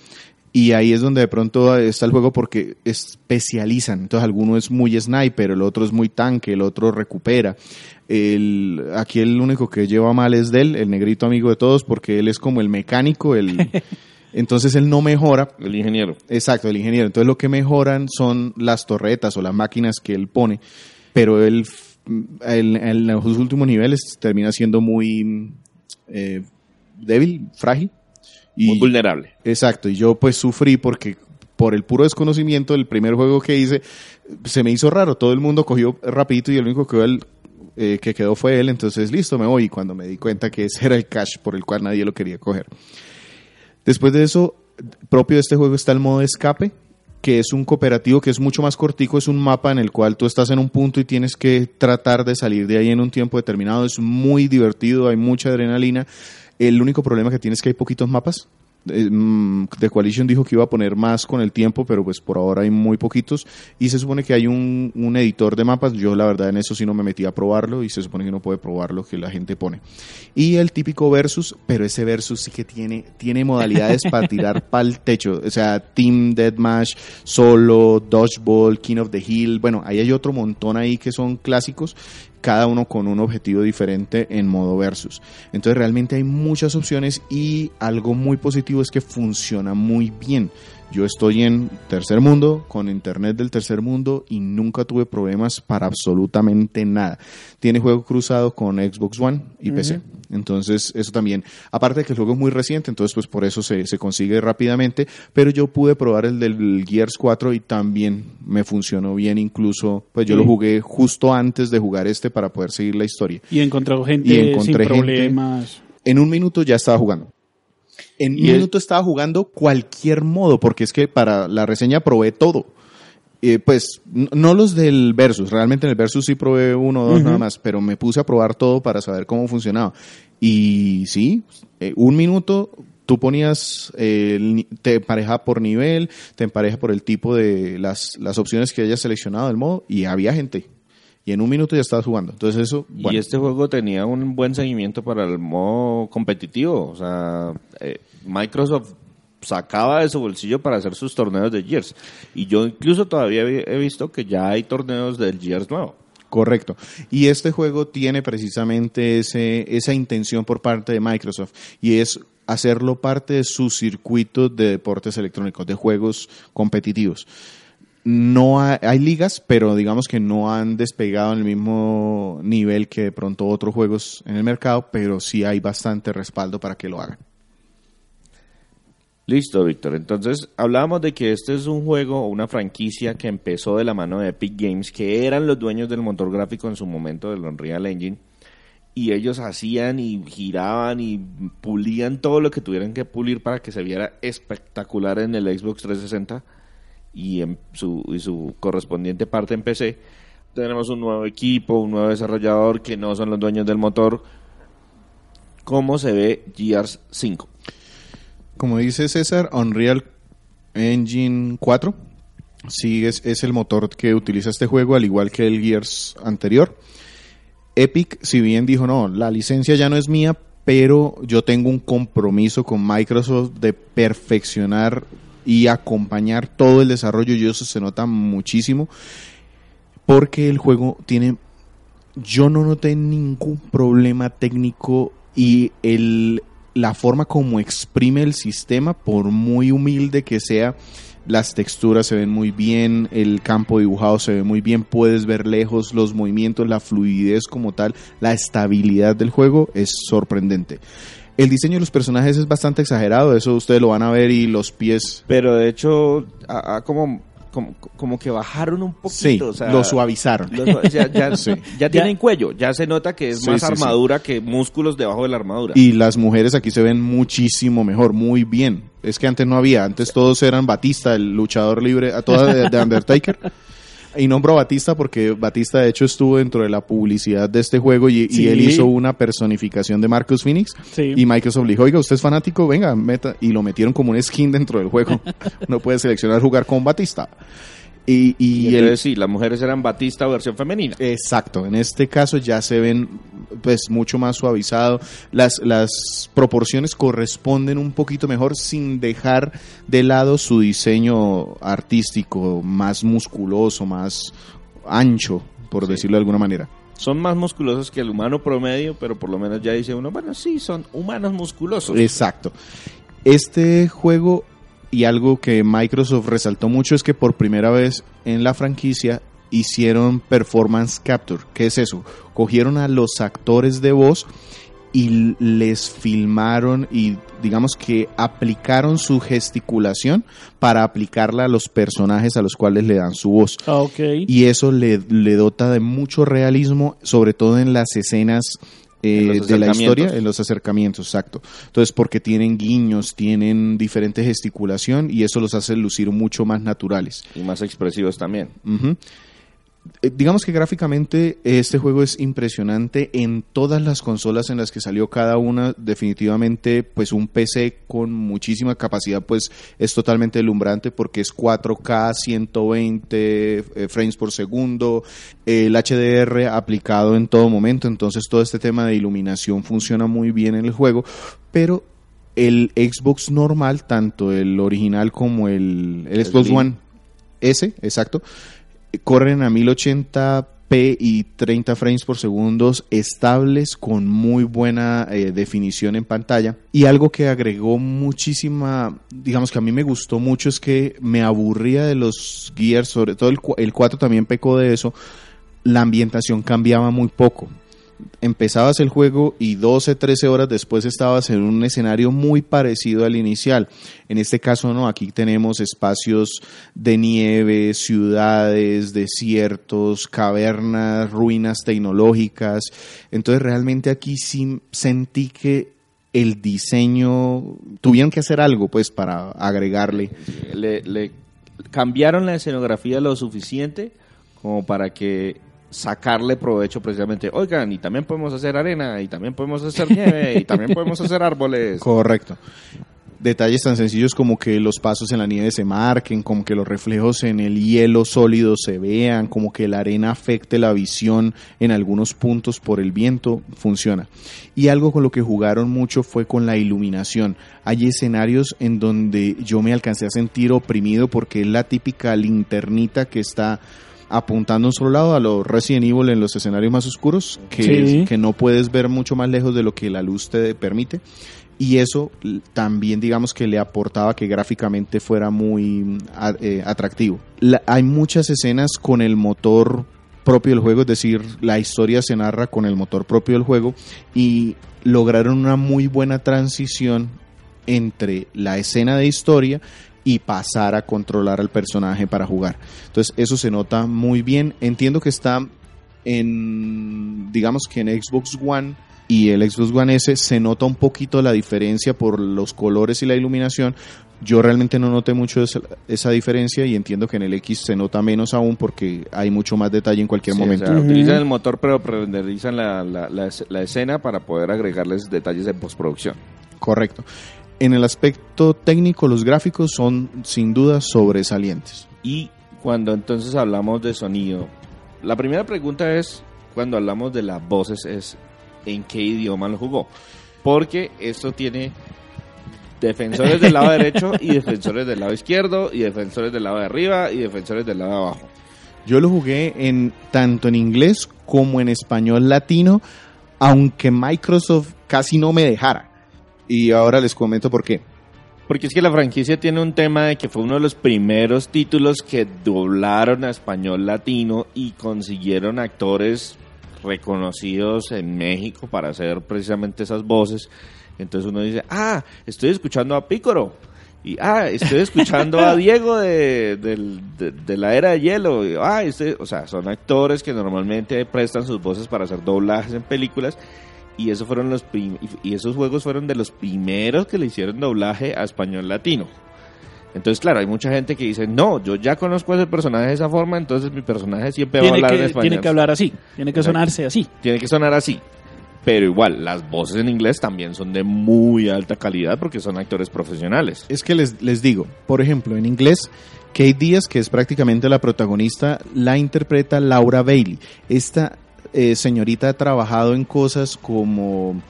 [SPEAKER 3] y ahí es donde de pronto está el juego porque especializan. Entonces, alguno es muy sniper, el otro es muy tanque, el otro recupera. El, aquí el único que lleva mal es Del, el negrito amigo de todos, porque él es como el mecánico, el, entonces él no mejora,
[SPEAKER 2] el ingeniero.
[SPEAKER 3] Exacto, el ingeniero. Entonces lo que mejoran son las torretas o las máquinas que él pone, pero él el- en los últimos niveles termina siendo muy eh, débil, frágil. Y,
[SPEAKER 2] muy vulnerable.
[SPEAKER 3] Exacto, y yo pues sufrí porque por el puro desconocimiento del primer juego que hice, se me hizo raro, todo el mundo cogió rapidito y el único que, eh, que quedó fue él, entonces listo, me voy, y cuando me di cuenta que ese era el cash por el cual nadie lo quería coger. Después de eso, propio de este juego está el modo de escape, que es un cooperativo que es mucho más cortico, es un mapa en el cual tú estás en un punto y tienes que tratar de salir de ahí en un tiempo determinado. Es muy divertido, hay mucha adrenalina. El único problema que tienes es que hay poquitos mapas. Eh, mm, The Coalition dijo que iba a poner más con el tiempo, pero pues por ahora hay muy poquitos. Y se supone que hay un, un editor de mapas. Yo la verdad en eso sí no me metí a probarlo y se supone que no puede probar lo que la gente pone. Y el típico versus, pero ese versus sí que tiene, tiene modalidades para tirar pa'l techo. O sea, Team Deathmatch, Solo, Dodgeball, King of the Hill. Bueno, ahí hay otro montón ahí que son clásicos cada uno con un objetivo diferente en modo versus. Entonces realmente hay muchas opciones y algo muy positivo es que funciona muy bien. Yo estoy en tercer mundo, con internet del tercer mundo y nunca tuve problemas para absolutamente nada. Tiene juego cruzado con Xbox One y PC. Entonces, eso también, aparte de que el juego es muy reciente, entonces pues por eso se, se consigue rápidamente, pero yo pude probar el del Gears 4 y también me funcionó bien, incluso, pues yo
[SPEAKER 1] Sí.
[SPEAKER 3] lo jugué justo antes de jugar este para poder seguir la historia.
[SPEAKER 1] Y encontró gente
[SPEAKER 3] Y encontré
[SPEAKER 1] sin
[SPEAKER 3] gente-
[SPEAKER 1] problemas.
[SPEAKER 3] En un minuto ya estaba jugando. En un minuto estaba jugando cualquier modo, porque es que para la reseña probé todo. Eh, pues no los del Versus, realmente en el Versus sí probé uno o dos nada más, pero me puse a probar todo para saber cómo funcionaba. Y sí, eh, un minuto tú ponías, eh, te empareja por nivel, te empareja por el tipo de las, las opciones que hayas seleccionado del modo y había gente. Y en un minuto ya estabas jugando. Entonces eso,
[SPEAKER 2] Y este juego tenía un buen seguimiento para el modo competitivo. O sea, eh, Microsoft sacaba de su bolsillo para hacer sus torneos de Gears. Y yo incluso todavía he visto que ya hay torneos del Gears nuevo.
[SPEAKER 3] Correcto. Y este juego tiene precisamente ese, esa intención por parte de Microsoft y es hacerlo parte de su circuito de deportes electrónicos, de juegos competitivos. No hay, hay ligas, pero digamos que no han despegado en el mismo nivel que de pronto otros juegos en el mercado, pero sí hay bastante respaldo para que lo hagan.
[SPEAKER 2] Listo, Víctor. Entonces, hablábamos de que este es un juego o una franquicia que empezó de la mano de Epic Games, que eran los dueños del motor gráfico en su momento del Unreal Engine. Y ellos hacían y giraban y pulían todo lo que tuvieran que pulir para que se viera espectacular en el Xbox 360 y en su, y su correspondiente parte en PC. Tenemos un nuevo equipo, un nuevo desarrollador que no son los dueños del motor. ¿Cómo se ve Gears 5?
[SPEAKER 3] Como dice César, Unreal Engine 4 sí es, es el motor que utiliza este juego, al igual que el Gears anterior. Epic, si bien dijo, no, la licencia ya no es mía, pero yo tengo un compromiso con Microsoft de perfeccionar y acompañar todo el desarrollo y eso se nota muchísimo porque el juego tiene yo no noté ningún problema técnico y el, la forma como exprime el sistema, por muy humilde que sea, las texturas se ven muy bien, el campo dibujado se ve muy bien, puedes ver lejos los movimientos, la fluidez como tal, la estabilidad del juego es sorprendente. El diseño de los personajes es bastante exagerado, eso ustedes lo van a ver y los pies
[SPEAKER 2] Pero de hecho, a- como, como, como que bajaron un poquito.
[SPEAKER 3] sí,
[SPEAKER 2] o sea,
[SPEAKER 3] lo suavizaron.
[SPEAKER 2] lo ya, ya-
[SPEAKER 3] Sí.
[SPEAKER 2] ya tienen cuello, ya se nota que es
[SPEAKER 3] Sí,
[SPEAKER 2] más armadura que músculos debajo de la armadura.
[SPEAKER 3] Y las mujeres aquí se ven muchísimo mejor, muy bien. Es que antes no había, antes todos eran Batista, el luchador libre, a toda de, de Undertaker. Y nombro a Batista porque Batista de hecho estuvo dentro de la publicidad de este juego y, él hizo una personificación de Marcus Phoenix.
[SPEAKER 1] Sí.
[SPEAKER 3] Y Microsoft le dijo, oiga, usted es fanático, venga, meta. Y lo metieron como un skin dentro del juego. Uno puede seleccionar jugar con Batista. Y, y
[SPEAKER 2] Y
[SPEAKER 3] el-
[SPEAKER 2] entonces sí, las mujeres eran Batista versión femenina.
[SPEAKER 3] Exacto, en este caso ya se ven pues mucho más suavizado, las, las proporciones corresponden un poquito mejor sin dejar de lado su diseño artístico más musculoso, más ancho, por decirlo de alguna manera.
[SPEAKER 2] Son más musculosos que el humano promedio, pero por lo menos ya dice uno, bueno, sí, son humanos musculosos.
[SPEAKER 3] Exacto. Este juego y algo que Microsoft resaltó mucho es que por primera vez en la franquicia hicieron performance capture. ¿Qué es eso? Cogieron a los actores de voz y les filmaron y digamos que aplicaron su gesticulación para aplicarla a los personajes a los cuales le dan su voz.
[SPEAKER 1] Ah, ok.
[SPEAKER 3] Y eso le, le dota de mucho realismo, sobre todo en las escenas eh, de la historia en los acercamientos, exacto. Entonces, porque tienen guiños, tienen diferente gesticulación y eso los hace lucir mucho más naturales.
[SPEAKER 2] Y más expresivos también.
[SPEAKER 3] Digamos que gráficamente este juego es impresionante en todas las consolas en las que salió cada una. Definitivamente, pues un PC con muchísima capacidad, pues es totalmente deslumbrante porque es 4K, 120 eh, frames por segundo, el HDR aplicado en todo momento. Entonces todo este tema de iluminación funciona muy bien en el juego, pero el Xbox normal, tanto el original como el, el Xbox. One S, exacto, corren a 1080p y 30 frames por segundo estables con muy buena eh, definición en pantalla. Y algo que agregó muchísima digamos que a mí me gustó mucho es que me aburría de los Gears sobre todo el, el 4 también pecó de eso. La ambientación cambiaba muy poco empezabas el juego y 12, 13 horas después estabas en un escenario muy parecido al inicial. En este caso no, aquí tenemos espacios de nieve, ciudades, desiertos, cavernas, ruinas tecnológicas. Entonces realmente aquí sí sentí que el diseño tuvieron que hacer algo pues para agregarle.
[SPEAKER 2] Le, le cambiaron la escenografía lo suficiente como para que sacarle provecho precisamente. Oigan, y también podemos hacer arena, y también podemos hacer nieve, y también podemos hacer árboles.
[SPEAKER 3] Correcto. Detalles tan sencillos como que los pasos en la nieve se marquen, como que los reflejos en el hielo sólido se vean, como que la arena afecte la visión en algunos puntos por el viento, funciona. Y algo con lo que jugaron mucho fue con la iluminación. Hay escenarios en donde yo me alcancé a sentir oprimido porque es la típica linternita que está apuntando a un solo lado a los Resident Evil en los escenarios más oscuros, que,
[SPEAKER 1] Sí.
[SPEAKER 3] que no puedes ver mucho más lejos de lo que la luz te permite y eso también digamos que le aportaba que gráficamente fuera muy mm, eh, atractivo. La- hay muchas escenas con el motor propio del juego, es decir, la historia se narra con el motor propio del juego y lograron una muy buena transición entre la escena de historia y pasar a controlar al personaje para jugar. Entonces eso se nota muy bien. Entiendo que está en, digamos que en Xbox One y el Xbox One S se nota un poquito la diferencia por los colores y la iluminación. Yo realmente no noté mucho esa, esa diferencia y entiendo que en el X se nota menos aún porque hay mucho más detalle en cualquier
[SPEAKER 2] Sí,
[SPEAKER 3] momento.
[SPEAKER 2] o sea,
[SPEAKER 1] Ujú.
[SPEAKER 2] Utilizan el motor, pero renderizan la, la, la, la escena para poder agregarles detalles de postproducción.
[SPEAKER 3] Correcto. En el aspecto técnico, los gráficos son sin duda sobresalientes.
[SPEAKER 2] Y cuando entonces hablamos de sonido, la primera pregunta es, cuando hablamos de las voces, es ¿en qué idioma lo jugó? Porque esto tiene defensores del lado derecho y defensores del lado izquierdo y defensores del lado de arriba y defensores del lado de abajo.
[SPEAKER 3] Yo lo jugué en tanto en inglés como en español latino, aunque Microsoft casi no me dejara. Y ahora les comento por qué.
[SPEAKER 2] Porque es que la franquicia tiene un tema de que fue uno de los primeros títulos que doblaron a español latino y consiguieron actores reconocidos en México para hacer precisamente esas voces. Entonces uno dice, ah, estoy escuchando a Pícoro. Y, ah, estoy escuchando a Diego de, de- de la era de hielo. Y, ah, estoy- o sea, son actores que normalmente prestan sus voces para hacer doblajes en películas. Y, eso fueron los prim- y esos juegos fueron de los primeros que le hicieron doblaje a español latino. Entonces, claro, hay mucha gente que dice, no, yo ya conozco a ese personaje de esa forma, entonces mi personaje siempre va a
[SPEAKER 1] Tiene
[SPEAKER 2] hablar en
[SPEAKER 1] que,
[SPEAKER 2] español.
[SPEAKER 1] tiene que hablar así, tiene que
[SPEAKER 2] Exacto.
[SPEAKER 1] sonarse así.
[SPEAKER 2] Tiene que sonar así. Pero igual, las voces en inglés también son de muy alta calidad porque son actores profesionales.
[SPEAKER 3] Es que les, les digo, por ejemplo, en inglés, Kate Díaz, que es prácticamente la protagonista, la interpreta Laura Bailey. Esta eh, señorita ha trabajado en cosas como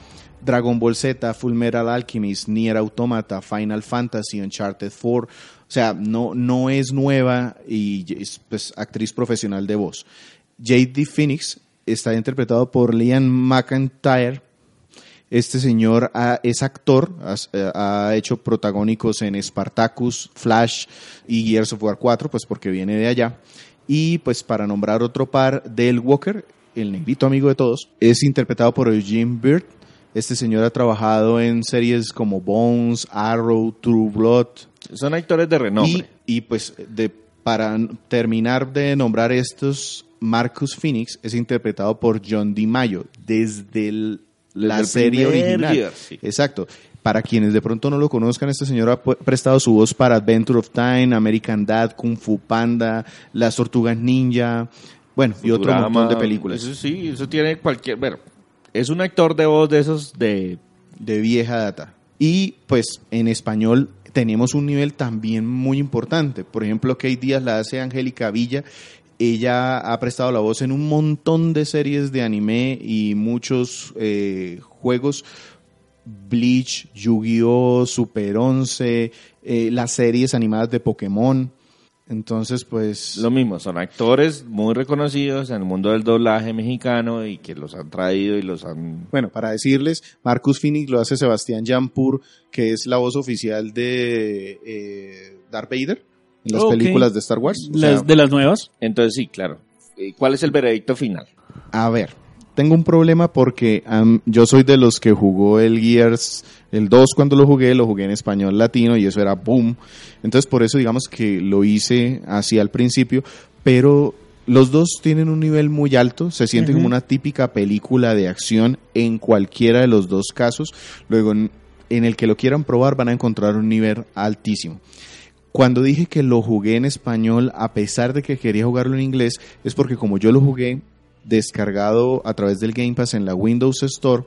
[SPEAKER 3] Dragon Ball Z, Full Metal Alchemist, Nier Automata, Final Fantasy, Uncharted 4. O sea, no, no es nueva y es pues, actriz profesional de voz. J.D. Phoenix está interpretado por Liam McIntyre, este señor ha- es actor, has- eh, ha, hecho protagónicos en Spartacus, Flash y Gears of War 4, pues porque viene de allá. Y pues para nombrar otro par, Dale Walker, el negrito amigo de todos, es interpretado por Eugene Beard. Este señor ha trabajado en series como Bones, Arrow, True Blood,
[SPEAKER 2] Son actores de renombre.
[SPEAKER 3] y, y, pues de, para terminar de nombrar estos, Marcus Phoenix es interpretado por John DiMaggio. Desde el la serie original.
[SPEAKER 2] Sí.
[SPEAKER 3] Exacto. Para quienes de pronto no lo conozcan, este señor ha prestado su voz para Adventure of Time, American Dad, Kung Fu Panda, Las Tortugas Ninja, bueno, y otro montón de películas
[SPEAKER 2] Eso sí, eso tiene cualquier. Bueno, es un actor de voz de esos de.
[SPEAKER 3] de vieja data. Y pues en español tenemos un nivel también muy importante. Por ejemplo, Kate Díaz la hace Angélica Villa. Ella ha prestado la voz en un montón de series de anime y muchos eh, juegos. Bleach, Yu-Gi-Oh, Super 11, eh, las series animadas de Pokémon. Entonces, pues...
[SPEAKER 2] Lo mismo, son actores muy reconocidos en el mundo del doblaje mexicano y que los han traído y los han.
[SPEAKER 3] Bueno, para decirles, Marcus Phoenix lo hace Sebastián Jampur, que es la voz oficial de eh, Darth Vader en las películas de Star Wars. O
[SPEAKER 1] Las,
[SPEAKER 3] sea,
[SPEAKER 1] de las nuevas.
[SPEAKER 2] Entonces, sí, claro. ¿Y ¿Cuál es el veredicto final?
[SPEAKER 3] a ver, tengo un problema porque am, yo soy de los que jugó el Gears, el 2 cuando lo jugué, lo jugué en español latino y eso era boom. Entonces por eso digamos que lo hice así al principio, pero los dos tienen un nivel muy alto, se siente como una típica película de acción en cualquiera de los dos casos. Luego en, en el que lo quieran probar van a encontrar un nivel altísimo. Cuando dije que lo jugué en español, a pesar de que quería jugarlo en inglés, es porque como yo lo jugué descargado a través del Game Pass en la Windows Store,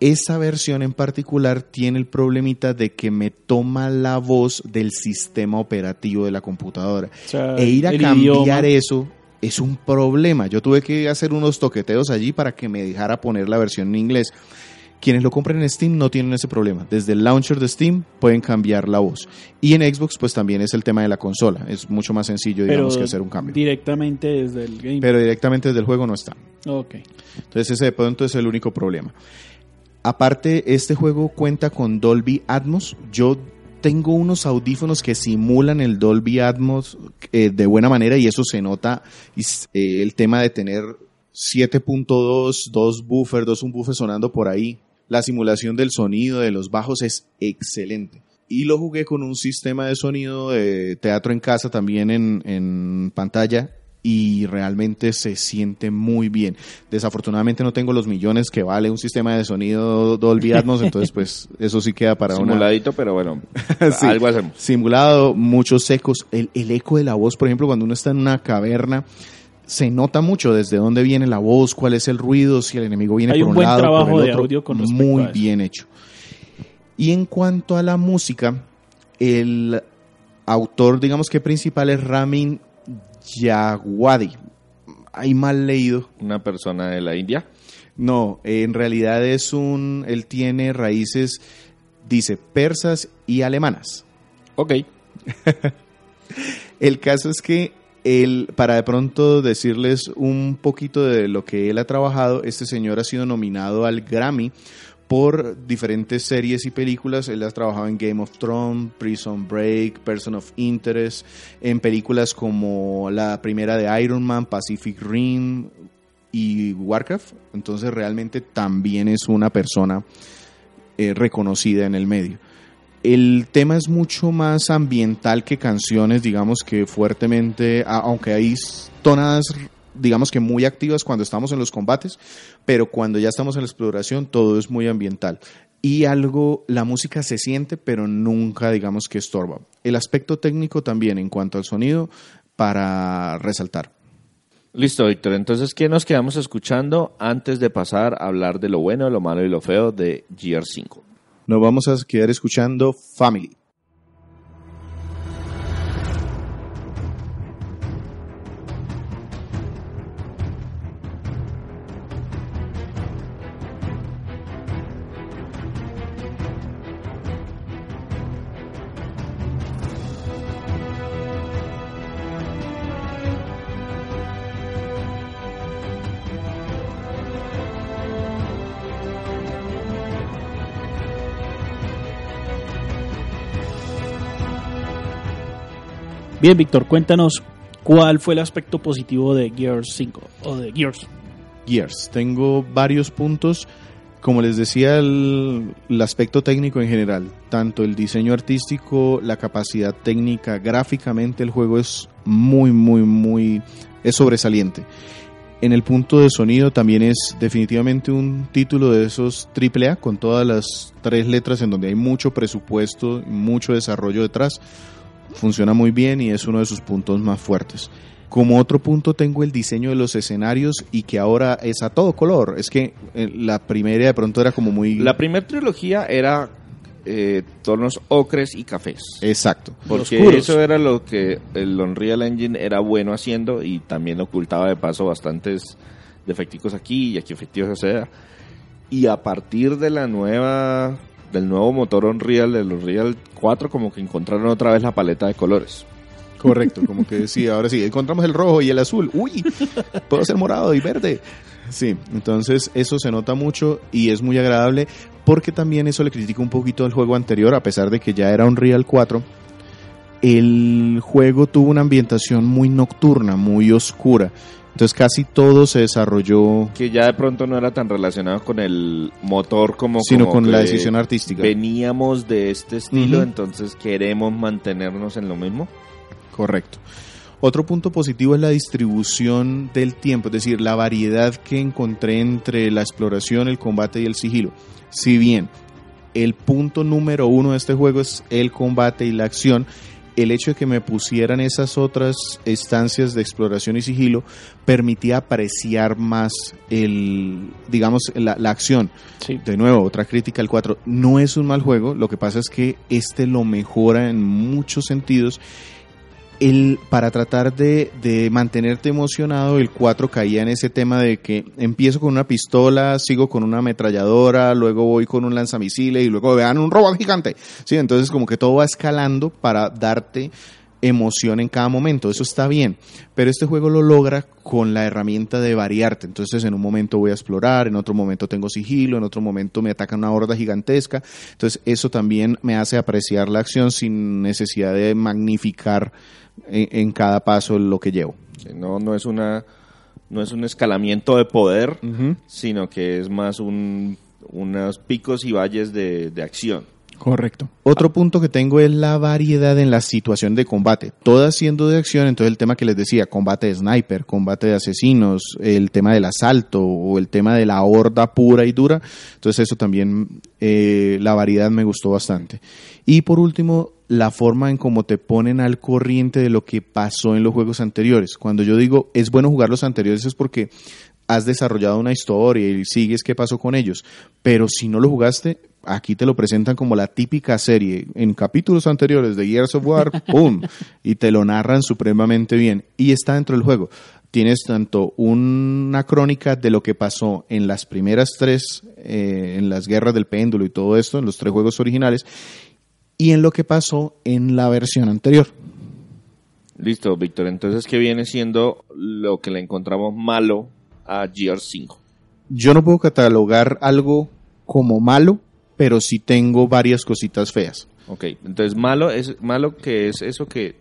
[SPEAKER 3] esa versión en particular tiene el problemita de que me toma la voz del sistema operativo de la computadora.
[SPEAKER 1] O sea,
[SPEAKER 3] E ir a cambiar
[SPEAKER 1] idioma.
[SPEAKER 3] eso es un problema. Yo tuve que hacer unos toqueteos allí para que me dejara poner la versión en inglés. Quienes lo compren en Steam no tienen ese problema. Desde el launcher de Steam pueden cambiar la voz. Y en Xbox pues también es el tema de la consola. Es mucho más sencillo digamos que hacer un cambio.
[SPEAKER 1] directamente desde el game.
[SPEAKER 3] Pero directamente desde el juego no está.
[SPEAKER 1] ok.
[SPEAKER 3] Entonces ese de pronto es el único problema. Aparte, este juego cuenta con Dolby Atmos. Yo tengo unos audífonos que simulan el Dolby Atmos eh, de buena manera y eso se nota. Y, eh, el tema de tener 7.2, dos buffers, dos un buffer sonando por ahí. La simulación del sonido de los bajos es excelente. Y lo jugué con un sistema de sonido de teatro en casa también en, en pantalla y realmente se siente muy bien. Desafortunadamente no tengo los millones que vale un sistema de sonido Dolby Atmos, entonces pues eso sí queda para una
[SPEAKER 2] Simuladito, pero bueno,
[SPEAKER 3] Sí.
[SPEAKER 2] algo hacemos.
[SPEAKER 3] simulado, muchos ecos. El, el eco de la voz, por ejemplo, cuando uno está en una caverna, se nota mucho desde dónde viene la voz, cuál es el ruido, si el enemigo viene
[SPEAKER 1] Hay
[SPEAKER 3] por
[SPEAKER 1] un
[SPEAKER 3] un,
[SPEAKER 1] buen
[SPEAKER 3] lado,
[SPEAKER 1] trabajo
[SPEAKER 3] por el
[SPEAKER 1] de
[SPEAKER 3] otro.
[SPEAKER 1] audio con
[SPEAKER 3] Muy bien hecho. Y en cuanto a la música, el autor, digamos que principal es Ramin Djawadi. Hay mal leído,
[SPEAKER 2] Una persona de la India.
[SPEAKER 3] no, en realidad es un, él tiene raíces, dice, persas y alemanas.
[SPEAKER 2] Ok.
[SPEAKER 3] El caso es que él, para de pronto decirles un poquito de lo que él ha trabajado, este señor ha sido nominado al Grammy por diferentes series y películas. Él ha trabajado en Game of Thrones, Prison Break, Person of Interest, en películas como la primera de Iron Man, Pacific Rim y Warcraft. Entonces realmente también es una persona eh, reconocida en el medio. El tema es mucho más ambiental que canciones, digamos que fuertemente, aunque hay tonadas, digamos que muy activas cuando estamos en los combates, pero cuando ya estamos en la exploración todo es muy ambiental. Y algo, la música se siente, pero nunca digamos que estorba. El aspecto técnico también en cuanto al sonido, para resaltar.
[SPEAKER 2] Listo, Víctor. Entonces, ¿qué nos quedamos escuchando antes de pasar a hablar de lo bueno, lo malo y lo feo de GR5?
[SPEAKER 3] Nos vamos a quedar escuchando Family.
[SPEAKER 1] Bien, Víctor, cuéntanos cuál fue el aspecto positivo de Gears 5 o de Gears.
[SPEAKER 3] Gears. Tengo varios puntos. Como les decía, el, aspecto técnico en general, tanto el diseño artístico, la capacidad técnica, gráficamente el juego es muy, muy, muy, es sobresaliente. En el punto de sonido también es definitivamente un título de esos AAA con todas las tres letras en donde hay mucho presupuesto, mucho desarrollo detrás. Funciona muy bien y es uno de sus puntos más fuertes. Como otro punto tengo el diseño de los escenarios y que ahora es a todo color. Es que eh, la primera de pronto era como muy...
[SPEAKER 2] La primera trilogía era eh, tonos ocres y cafés.
[SPEAKER 3] Exacto.
[SPEAKER 2] Porque
[SPEAKER 1] Oscuros.
[SPEAKER 2] eso era lo que el Unreal Engine era bueno haciendo y también ocultaba de paso bastantes defecticos aquí y aquí efectivos sea. Y a partir de la nueva del nuevo motor Unreal, del Unreal 4, como que encontraron otra vez la paleta de colores.
[SPEAKER 3] Correcto, como que sí, ahora sí, encontramos el rojo y el azul. Uy, puedo ser morado y verde. Sí, entonces eso se nota mucho y es muy agradable porque también eso le critica un poquito al juego anterior, a pesar de que ya era un Real 4. El juego tuvo una ambientación muy nocturna, muy oscura. Entonces casi todo se desarrolló,
[SPEAKER 2] Que ya de pronto no era tan relacionado con el motor como
[SPEAKER 3] sino
[SPEAKER 2] como
[SPEAKER 3] con la decisión artística.
[SPEAKER 2] Veníamos de este estilo, entonces queremos mantenernos en lo mismo.
[SPEAKER 3] Correcto. Otro punto positivo es la distribución del tiempo, es decir, la variedad que encontré entre la exploración, el combate y el sigilo. Si bien el punto número uno de este juego es el combate y la acción, el hecho de que me pusieran esas otras estancias de exploración y sigilo permitía apreciar más el, digamos, la, la acción.
[SPEAKER 1] Sí.
[SPEAKER 3] De nuevo, otra crítica al 4. No es un mal juego, lo que pasa es que este lo mejora en muchos sentidos. El, para tratar de, de mantenerte emocionado, el 4 caía en ese tema de que empiezo con una pistola, sigo con una ametralladora, luego voy con un lanzamisiles y luego vean un robot gigante. Sí, entonces como que todo va escalando para darte emoción en cada momento, eso está bien, pero este juego lo logra con la herramienta de variarte, entonces en un momento voy a explorar, en otro momento tengo sigilo, en otro momento me ataca una horda gigantesca, entonces eso también me hace apreciar la acción sin necesidad de magnificar en, en cada paso lo que llevo.
[SPEAKER 2] No, no es una no es un escalamiento de poder, sino que es más un unos picos y valles de, de acción.
[SPEAKER 3] Correcto. Otro punto que tengo es la variedad en la situación de combate. Todas siendo de acción, entonces el tema que les decía, combate de sniper, combate de asesinos, el tema del asalto o el tema de la horda pura y dura. Entonces eso también, eh, la variedad me gustó bastante. Y por último, la forma en cómo te ponen al corriente de lo que pasó en los juegos anteriores. Cuando yo digo es bueno jugar los anteriores es porque has desarrollado una historia y sigues qué pasó con ellos. Pero si no lo jugaste, aquí te lo presentan como la típica serie. En capítulos anteriores de Gears of War, ¡pum! Y te lo narran supremamente bien. Y está dentro del juego. Tienes tanto una crónica de lo que pasó en las primeras tres, eh, en las guerras del péndulo y todo esto, en los tres juegos originales, y en lo que pasó en la versión anterior.
[SPEAKER 2] Listo, Víctor. Entonces, ¿qué viene siendo lo que le encontramos malo a Gears 5?
[SPEAKER 3] Yo no puedo catalogar algo como malo, pero sí tengo varias cositas feas.
[SPEAKER 2] Ok, entonces malo es malo que es eso que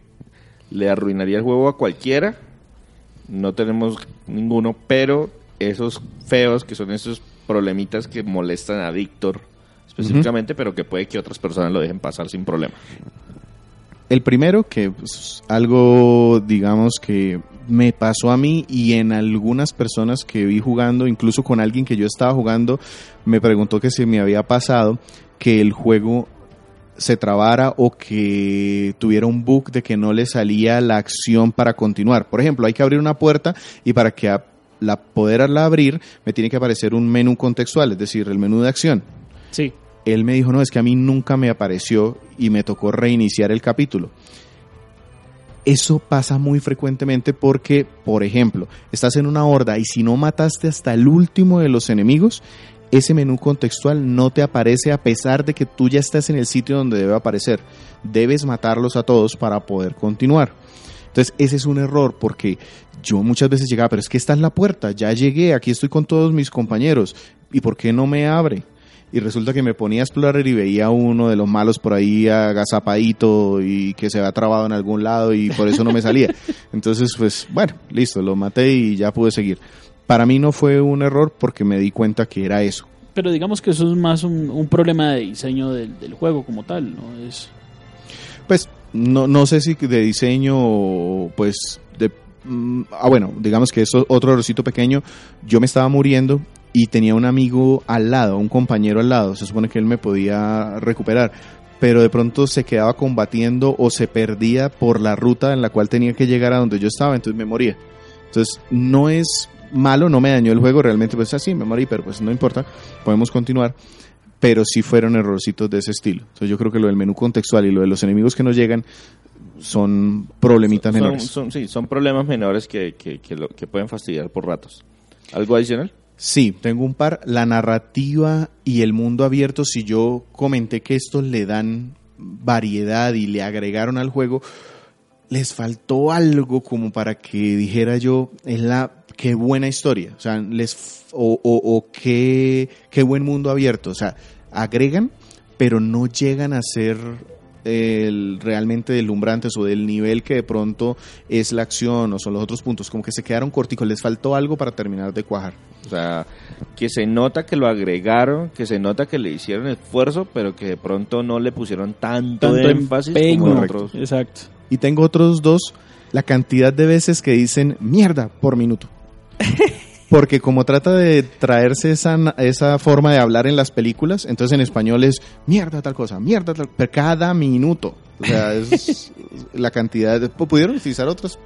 [SPEAKER 2] le arruinaría el juego a cualquiera. No tenemos ninguno, pero esos feos que son esos problemitas que molestan a Víctor específicamente, pero que puede que otras personas lo dejen pasar sin problema.
[SPEAKER 3] El primero, que es algo, digamos, que me pasó a mí y en algunas personas que vi jugando, incluso con alguien que yo estaba jugando, me preguntó que si me había pasado que el juego se trabara o que tuviera un bug de que no le salía la acción para continuar. Por ejemplo, hay que abrir una puerta y para que la poderla abrir me tiene que aparecer un menú contextual, es decir, el menú de acción
[SPEAKER 1] Sí.
[SPEAKER 3] él me dijo, no, es que a mí nunca me apareció y me tocó reiniciar el capítulo. Eso pasa muy frecuentemente porque, por ejemplo, estás en una horda y si no mataste hasta el último de los enemigos, ese menú contextual no te aparece a pesar de que tú ya estás en el sitio donde debe aparecer. Debes matarlos a todos para poder continuar. Entonces, ese es un error porque yo muchas veces llegaba, pero es que esta es la puerta, ya llegué, aquí estoy con todos mis compañeros, ¿y por qué no me abre? Y resulta que me ponía a explorar y veía a uno de los malos por ahí agazapadito y que se había trabado en algún lado y por eso no me salía. Entonces, pues bueno, listo, lo maté y ya pude seguir. Para mí no fue un error porque me di cuenta que era eso.
[SPEAKER 1] Pero digamos que eso es más un, un problema de diseño del, del juego como tal, ¿no? Es,
[SPEAKER 3] Pues no, no sé si de diseño o pues de mm, ah, bueno, digamos que eso otro errorcito pequeño, yo me estaba muriendo y tenía un amigo al lado, un compañero al lado, se supone que él me podía recuperar, pero de pronto se quedaba combatiendo o se perdía por la ruta en la cual tenía que llegar a donde yo estaba, entonces me moría. Entonces, no es malo, no me dañó el juego, realmente pues así, me morí, pero pues no importa, podemos continuar. Pero sí fueron errorcitos de ese estilo. Entonces yo creo que lo del menú contextual y lo de los enemigos que nos llegan son problemitas
[SPEAKER 2] Son-
[SPEAKER 3] menores.
[SPEAKER 2] son- sí, son problemas menores que, que, que lo- que pueden fastidiar por ratos. ¿Algo adicional?
[SPEAKER 3] Sí, tengo un par. La narrativa y el mundo abierto, si yo comenté que estos le dan variedad y le agregaron al juego, les faltó algo como para que dijera yo, es la qué buena historia, o sea, les o, o- o qué, qué buen mundo abierto, o sea, agregan, pero no llegan a ser el, realmente deslumbrantes o del nivel que de pronto es la acción o son los otros puntos, como que se quedaron corticos, les faltó algo para terminar de cuajar.
[SPEAKER 2] O sea, que se nota que lo agregaron, que se nota que le hicieron esfuerzo, pero que de pronto no le pusieron tanto,
[SPEAKER 1] Tanto
[SPEAKER 2] énfasis
[SPEAKER 1] empeño.
[SPEAKER 2] como en otros.
[SPEAKER 1] Exacto.
[SPEAKER 3] Y tengo otros dos, la cantidad de veces que dicen mierda por minuto. Porque como trata de traerse esa, esa forma de hablar en las películas, entonces en español es mierda tal cosa, mierda tal pero cada minuto. O sea, es la cantidad de... Pudieron utilizar otras,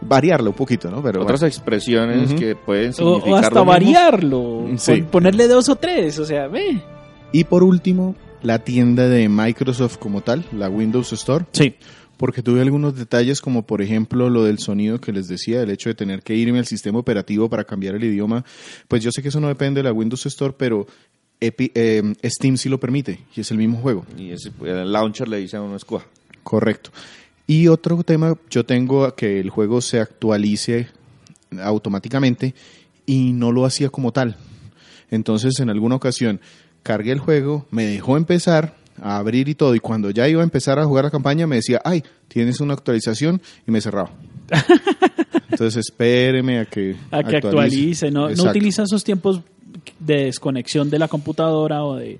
[SPEAKER 3] variarlo un poquito, ¿no? Pero
[SPEAKER 2] Otras
[SPEAKER 3] bueno.
[SPEAKER 2] expresiones que pueden significar
[SPEAKER 1] o hasta
[SPEAKER 2] lo mismo.
[SPEAKER 1] variarlo.
[SPEAKER 3] Sí.
[SPEAKER 1] pon- ponerle dos o tres. O sea, ve.
[SPEAKER 3] Y por último, la tienda de Microsoft como tal, la Windows Store.
[SPEAKER 1] Sí.
[SPEAKER 3] Porque tuve algunos detalles como por ejemplo lo del sonido que les decía, el hecho de tener que irme al sistema operativo para cambiar el idioma, pues yo sé que eso no depende de la Windows Store, pero Epi- eh, Steam sí lo permite y es el mismo juego.
[SPEAKER 2] Y ese, el launcher le dice a uno escoja.
[SPEAKER 3] Correcto. Y otro tema, yo tengo a que el juego se actualice automáticamente y no lo hacía como tal. Entonces, en alguna ocasión, cargué el juego, me dejó empezar a abrir y todo, y cuando ya iba a empezar a jugar la campaña, me decía, ay, tienes una actualización, y me cerraba. Entonces, espéreme a que
[SPEAKER 1] A que actualice. No, no utiliza esos tiempos de desconexión de la computadora o de,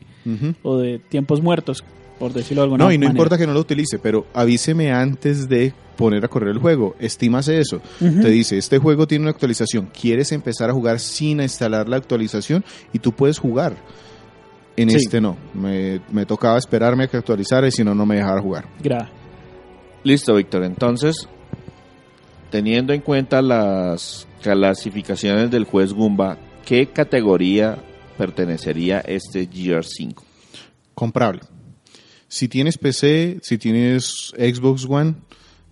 [SPEAKER 1] o de tiempos muertos, por decirlo de alguna
[SPEAKER 3] No, y no
[SPEAKER 1] manera.
[SPEAKER 3] importa que no lo utilice, pero avíseme antes de poner a correr el juego. Estímase eso. Te dice, este juego tiene una actualización. ¿Quieres empezar a jugar sin instalar la actualización? Y tú puedes jugar. En
[SPEAKER 1] Sí.
[SPEAKER 3] este no. Me, me tocaba esperarme a que actualizara y si no, no me dejaba jugar.
[SPEAKER 1] Gra-
[SPEAKER 2] Listo, Víctor. Entonces, teniendo en cuenta las clasificaciones del juez Gumba, ¿qué categoría pertenecería este GR5?
[SPEAKER 3] Comprable. Si tienes PC, si tienes Xbox One,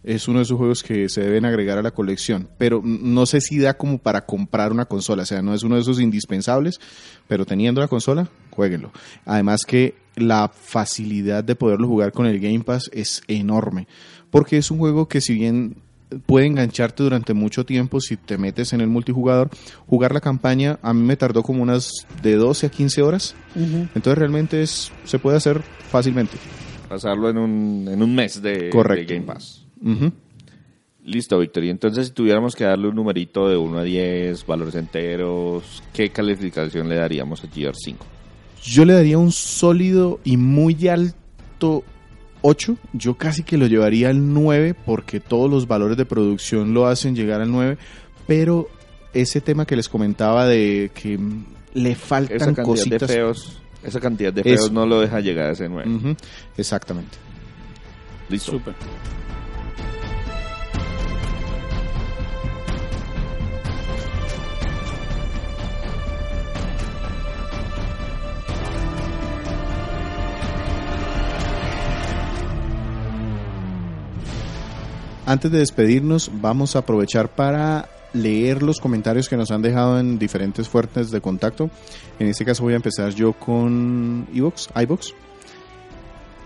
[SPEAKER 3] es uno de esos juegos que se deben agregar a la colección. Pero no sé si da como para comprar una consola. O sea, no es uno de esos indispensables, pero teniendo la consola, jueguenlo. Además que la facilidad de poderlo jugar con el Game Pass es enorme. Porque es un juego que si bien puede engancharte durante mucho tiempo si te metes en el multijugador, jugar la campaña a mí me tardó como unas de 12 a 15 horas. Entonces realmente es, se puede hacer fácilmente.
[SPEAKER 2] Pasarlo en un, en un mes de,
[SPEAKER 3] Correcto.
[SPEAKER 2] de Game Pass.
[SPEAKER 3] Ujú.
[SPEAKER 2] Listo, Víctor. Y entonces, si tuviéramos que darle un numerito de 1 a 10, valores enteros, ¿qué calificación le daríamos a GR5?
[SPEAKER 3] Yo le daría un sólido y muy alto 8. Yo casi que lo llevaría al 9 porque todos los valores de producción lo hacen llegar al 9. Pero ese tema que les comentaba de que le
[SPEAKER 2] Esa
[SPEAKER 3] faltan
[SPEAKER 2] cantidad
[SPEAKER 3] cositas.
[SPEAKER 2] de feos, esa cantidad de
[SPEAKER 3] Eso.
[SPEAKER 2] feos no lo deja llegar a ese 9.
[SPEAKER 3] Ujú, Exactamente.
[SPEAKER 2] Listo.
[SPEAKER 3] Antes de despedirnos, vamos a aprovechar para leer los comentarios que nos han dejado en diferentes fuentes de contacto. En este caso voy a empezar yo con iVox, iVox.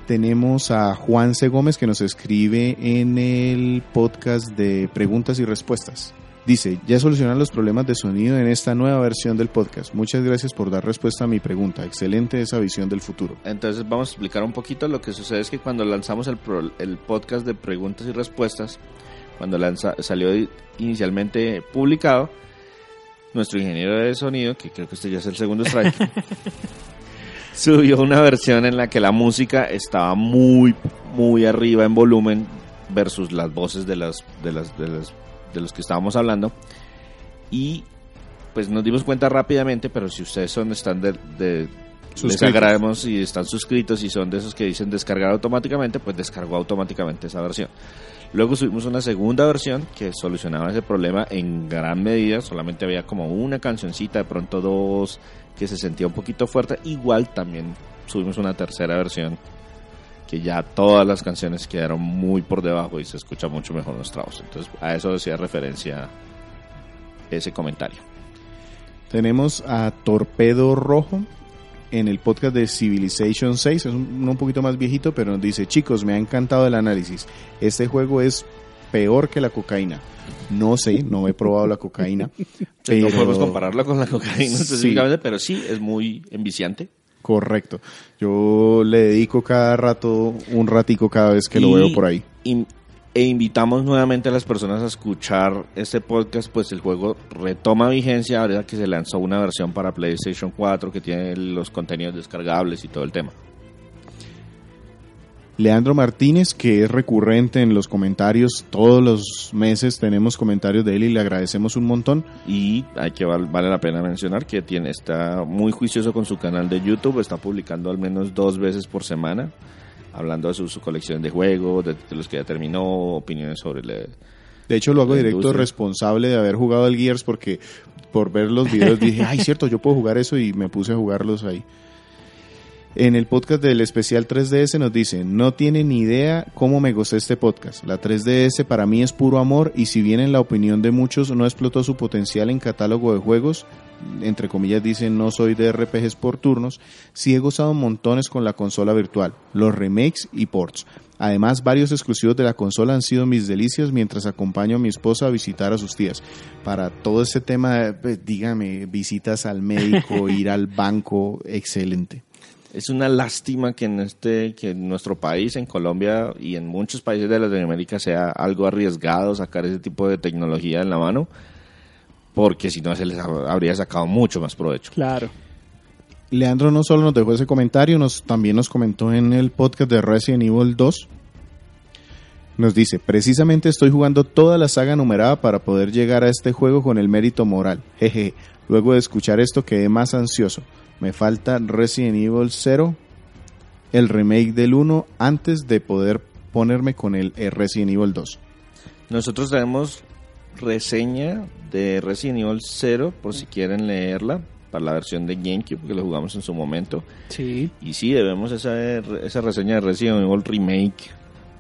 [SPEAKER 3] Tenemos a Juan C. Gómez que nos escribe en el podcast de preguntas y respuestas. Dice, ya solucionaron los problemas de sonido en esta nueva versión del podcast. Muchas gracias por dar respuesta a mi pregunta. Excelente esa visión del futuro.
[SPEAKER 2] Entonces vamos a explicar un poquito. Lo que sucede es que cuando lanzamos el, pro- el podcast de preguntas y respuestas, cuando lanza, salió inicialmente publicado, nuestro ingeniero de sonido, que creo que este ya es el segundo strike, subió una versión en la que la música estaba muy, muy arriba en volumen versus las voces de las, de las, de las de los que estábamos hablando. Y pues nos dimos cuenta rápidamente, pero si ustedes son están de, de les agradecemos y están suscritos y son de esos que dicen descargar automáticamente, pues descargó automáticamente esa versión. Luego subimos una segunda versión que solucionaba ese problema en gran medida, solamente había como una cancioncita, de pronto dos, que se sentía un poquito fuerte. Igual también subimos una tercera versión que ya todas las canciones quedaron muy por debajo y se escucha mucho mejor nuestra voz. Entonces a eso decía referencia ese comentario.
[SPEAKER 3] Tenemos a Torpedo Rojo en el podcast de Civilization 6. Es un, un poquito más viejito, pero nos dice, chicos, me ha encantado el análisis. Este juego es peor que la cocaína. No sé, no he probado la cocaína.
[SPEAKER 2] No podemos compararlo con la cocaína
[SPEAKER 3] Sí.
[SPEAKER 2] específicamente, pero sí es muy enviciante.
[SPEAKER 3] Correcto. Yo le dedico cada rato, un ratico cada vez que lo veo por ahí.
[SPEAKER 2] y- e invitamos nuevamente a las personas a escuchar este podcast, pues el juego retoma vigencia ahora que se lanzó una versión para PlayStation 4 que tiene los contenidos descargables y todo el tema.
[SPEAKER 3] Leandro Martínez, que es recurrente en los comentarios, todos los meses tenemos comentarios de él y le agradecemos un montón.
[SPEAKER 2] Y hay que val- vale la pena mencionar que tiene está muy juicioso con su canal de YouTube, está publicando al menos dos veces por semana, hablando de su, su colección de juegos, de, de los que ya terminó, opiniones sobre el,
[SPEAKER 3] De hecho, lo hago directo
[SPEAKER 2] industria.
[SPEAKER 3] responsable de haber jugado el Gears porque por ver los videos dije, ay, cierto, yo puedo jugar eso y me puse a jugarlos ahí. En el podcast del especial 3DS nos dice, no tiene ni idea cómo me gustó este podcast. La 3DS para mí es puro amor y si bien en la opinión de muchos no explotó su potencial en catálogo de juegos, entre comillas dicen no soy de RPGs por turnos, sí he gozado montones con la consola virtual, los remakes y ports. Además, varios exclusivos de la consola han sido mis delicias mientras acompaño a mi esposa a visitar a sus tías. Para todo ese tema, pues, dígame, visitas al médico, ir al banco, excelente.
[SPEAKER 2] Es una lástima que en este, que en nuestro país, en Colombia y en muchos países de Latinoamérica sea algo arriesgado sacar ese tipo de tecnología en la mano, porque si no se les hab- habría sacado mucho más provecho.
[SPEAKER 1] Claro.
[SPEAKER 3] Leandro no solo nos dejó ese comentario, nos, también nos comentó en el podcast de Resident Evil 2. Nos dice, precisamente estoy jugando toda la saga numerada para poder llegar a este juego con el mérito moral. Jeje, luego de escuchar esto quedé más ansioso. Me falta Resident Evil 0, el remake del 1, antes de poder ponerme con el eh, Resident Evil 2.
[SPEAKER 2] Nosotros tenemos reseña de Resident Evil 0, por si quieren leerla, para la versión de GameCube, que lo jugamos en su momento.
[SPEAKER 1] Sí.
[SPEAKER 2] Y sí, debemos esa, esa reseña de Resident Evil Remake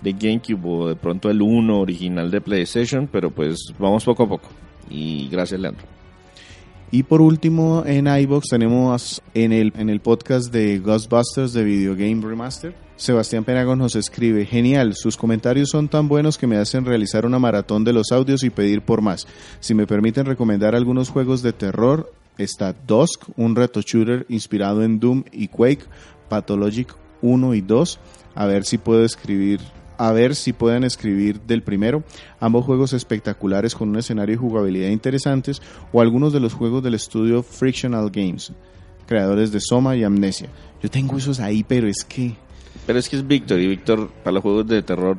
[SPEAKER 2] de GameCube o de pronto el 1 original de PlayStation, pero pues vamos poco a poco. Y gracias, Leandro.
[SPEAKER 3] Y por último, en iBox tenemos en el, en el podcast de Ghostbusters de Video Game Remaster. Sebastián Penagos nos escribe, genial, sus comentarios son tan buenos que me hacen realizar una maratón de los audios y pedir por más. Si me permiten recomendar algunos juegos de terror, está Dusk, un reto shooter inspirado en Doom y Quake, Pathologic 1 y 2, a ver si puedo escribir a ver si pueden escribir del primero, ambos juegos espectaculares con un escenario y jugabilidad interesantes, o algunos de los juegos del estudio Frictional Games, creadores de Soma y Amnesia. Yo tengo esos ahí, pero es que...
[SPEAKER 2] Pero es que es Víctor y Víctor para los juegos de terror.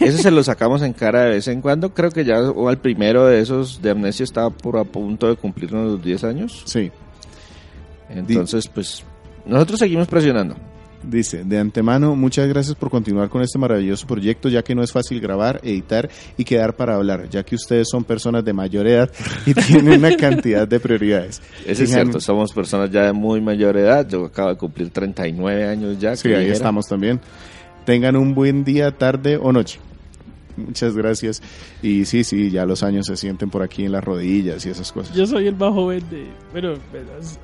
[SPEAKER 2] Ese se lo sacamos en cara de vez en cuando. Creo que ya o al primero de esos de Amnesia estaba por a punto de cumplir unos 10 años.
[SPEAKER 3] Sí,
[SPEAKER 2] Entonces, pues nosotros seguimos presionando.
[SPEAKER 3] Dice, de antemano, muchas gracias por continuar con este maravilloso proyecto, ya que no es fácil grabar, editar y quedar para hablar, ya que ustedes son personas de mayor edad y tienen una cantidad de prioridades.
[SPEAKER 2] Eso es cierto, somos personas ya de muy mayor edad. Yo acabo de cumplir 39 años ya.
[SPEAKER 3] Sí, ahí
[SPEAKER 2] dijera.
[SPEAKER 3] estamos también. Tengan un buen día, tarde o noche. Muchas gracias. Y sí, sí, ya los años se sienten por aquí en las rodillas y esas cosas.
[SPEAKER 1] Yo soy el más joven de. Bueno,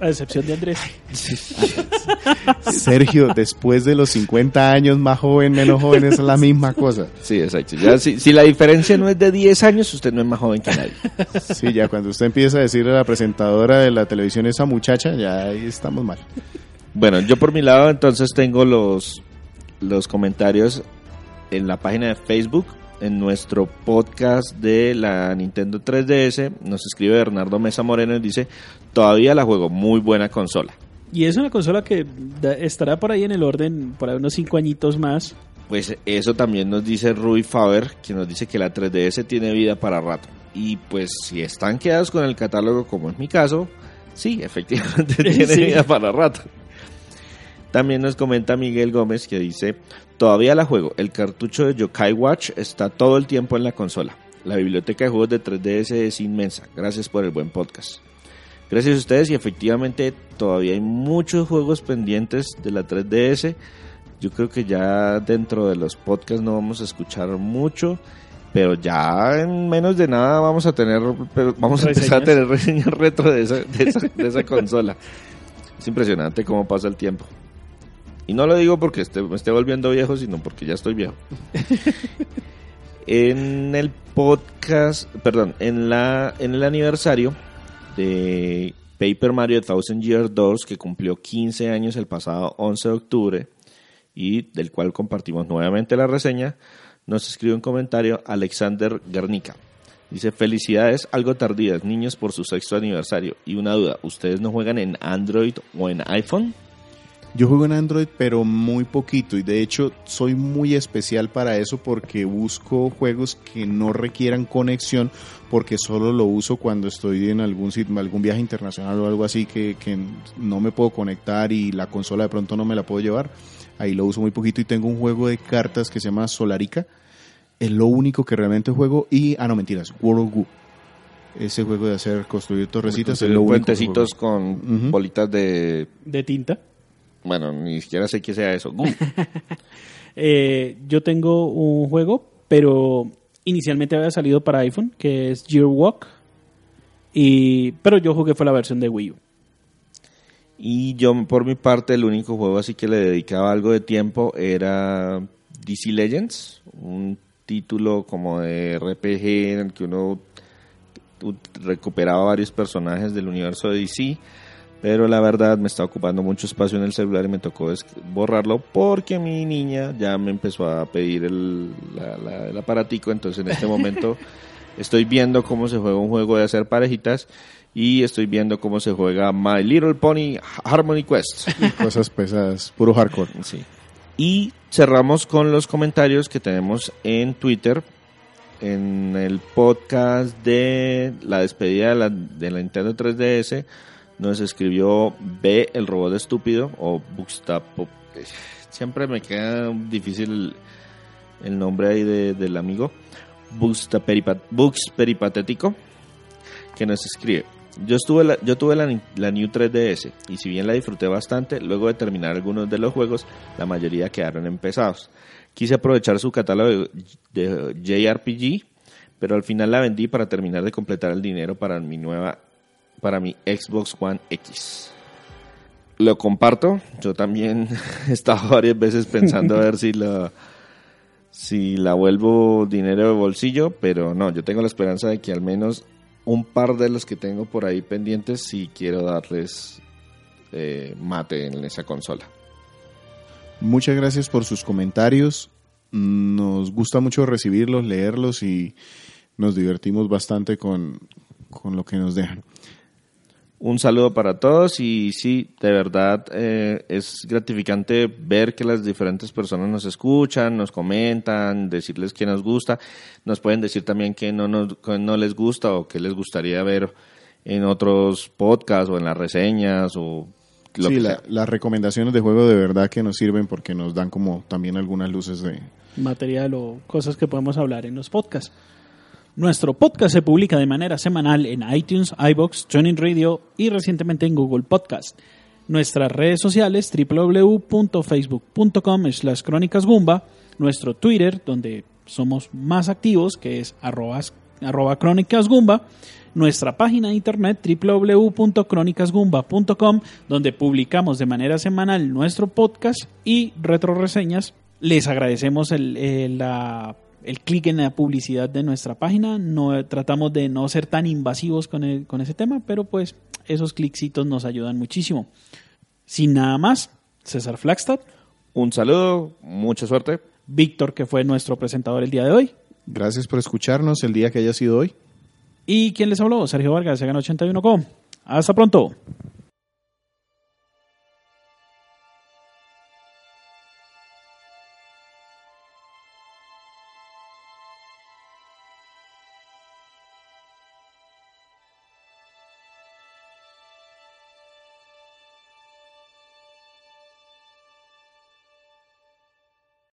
[SPEAKER 1] a excepción de Andrés.
[SPEAKER 3] Sergio, después de los 50 años, más joven, menos joven, es la misma cosa.
[SPEAKER 2] Sí, exacto. Ya, si, si la diferencia no es de 10 años, usted no es más joven que nadie.
[SPEAKER 3] Sí, ya cuando usted empieza a decirle a la presentadora de la televisión esa muchacha, ya ahí estamos mal.
[SPEAKER 2] Bueno, yo por mi lado entonces tengo los, los comentarios en la página de Facebook, en nuestro podcast de la Nintendo 3DS. Nos escribe Bernardo Mesa Moreno y dice, todavía la juego, muy buena consola.
[SPEAKER 1] Y es una consola que estará por ahí en el orden, por ahí unos cinco añitos más.
[SPEAKER 2] pues eso también nos dice Rui Faber, que nos dice que la 3DS tiene vida para rato. Y pues si están quedados con el catálogo, como es mi caso, sí, efectivamente tiene
[SPEAKER 1] Sí.
[SPEAKER 2] vida para rato. También nos comenta Miguel Gómez que dice, todavía la juego, el cartucho de Yokai Watch está todo el tiempo en la consola. La biblioteca de juegos de 3DS es inmensa. Gracias por el buen podcast. Gracias a ustedes y efectivamente todavía hay muchos juegos pendientes de la 3DS. Yo creo que ya dentro de los podcasts no vamos a escuchar mucho, pero ya en menos de nada vamos a tener, pero vamos a empezar a tener reseñas retro de esa, de esa, de esa consola. Es impresionante cómo pasa el tiempo. Y no lo digo porque esté- me esté volviendo viejo, sino porque ya estoy viejo. en el podcast, perdón, en la en el aniversario de Paper Mario Thousand Year 2 que cumplió 15 años el pasado 11 de octubre y del cual compartimos nuevamente la reseña, nos escribe un comentario Alexander Garnica. Dice, felicidades algo tardías, niños, por su sexto aniversario. Y una duda, ¿ustedes no juegan en Android o en iPhone?
[SPEAKER 3] Yo juego en Android, pero muy poquito. Y de hecho, soy muy especial para eso porque busco juegos que no requieran conexión, porque solo lo uso cuando estoy en algún sitio, algún viaje internacional o algo así que, que no me puedo conectar y la consola de pronto no me la puedo llevar. Ahí lo uso muy poquito y tengo un juego de cartas que se llama Solarica. Es lo único que realmente juego. Y, ah, no, mentiras, World of Goo. Ese juego de hacer construir torrecitas es
[SPEAKER 2] Construir
[SPEAKER 3] lo único que
[SPEAKER 2] puentecitos con bolitas de...
[SPEAKER 1] de tinta.
[SPEAKER 2] Bueno, ni siquiera sé qué sea eso.
[SPEAKER 1] Eh, yo tengo un juego, pero inicialmente había salido para iPhone, que es Gear Walk. Y, pero yo jugué fue la versión de Wii U.
[SPEAKER 2] Y yo, por mi parte, el único juego así que le dedicaba algo de tiempo era DC Legends, un título como de RPG en el que uno recuperaba varios personajes del universo de DC, pero la verdad me está ocupando mucho espacio en el celular y me tocó borrarlo porque mi niña ya me empezó a pedir el, la- la- el aparatico, entonces en este momento estoy viendo cómo se juega un juego de hacer parejitas y estoy viendo cómo se juega My Little Pony Harmony Quest.
[SPEAKER 3] Cosas pesadas, puro hardcore.
[SPEAKER 2] Sí. Y cerramos con los comentarios que tenemos en Twitter. En el podcast de la despedida de la, de la Nintendo 3DS nos escribió B, el robot estúpido, o Buxtapo. Siempre me queda difícil el, nombre ahí de- del amigo. Bux Peripatético, que nos escribe. Yo, estuve yo tuve la, la New 3DS y si bien la disfruté bastante, luego de terminar algunos de los juegos, la mayoría quedaron empezados. Quise aprovechar su catálogo de JRPG, pero al final la vendí para terminar de completar el dinero para mi nueva, para mi Xbox One X. Lo comparto, yo también he estado varias veces pensando a ver si la, si la vuelvo dinero de bolsillo, pero no, yo tengo la esperanza de que al menos un par de los que tengo por ahí pendientes sí quiero darles eh, mate en esa consola.
[SPEAKER 3] Muchas gracias por sus comentarios. Nos gusta mucho recibirlos, leerlos y nos divertimos bastante con, con lo que nos dejan.
[SPEAKER 2] Un saludo para todos y sí, de verdad eh, es gratificante ver que las diferentes personas nos escuchan, nos comentan, decirles que nos gusta, nos pueden decir también que no, nos, que no les gusta o que les gustaría ver en otros podcasts o en las reseñas o lo
[SPEAKER 3] sí,
[SPEAKER 2] que
[SPEAKER 3] la-
[SPEAKER 2] sea.
[SPEAKER 3] las recomendaciones de juego de verdad que nos sirven porque nos dan como también algunas luces de...
[SPEAKER 1] material o cosas que podemos hablar en los podcasts. Nuestro podcast se publica de manera semanal en iTunes, iBox, Tuning Radio y recientemente en Google Podcast. Nuestras redes sociales www.facebook.com slash crónicasgumba, nuestro Twitter donde somos más activos que es arroba, nuestra página de internet www.crónicasgumba.com donde publicamos de manera semanal nuestro podcast y retroreseñas. Les agradecemos el, el, la- el clic en la publicidad de nuestra página. No, tratamos de no ser tan invasivos con, el- con ese tema, pero pues esos clicitos nos ayudan muchísimo. Sin nada más, César Flagstad,
[SPEAKER 2] Un saludo, mucha suerte.
[SPEAKER 1] Víctor, que fue nuestro presentador el día de hoy,
[SPEAKER 3] Gracias por escucharnos el día que haya sido hoy.
[SPEAKER 1] y quien les habló, Sergio Vargas, de Gana81com. Hasta pronto.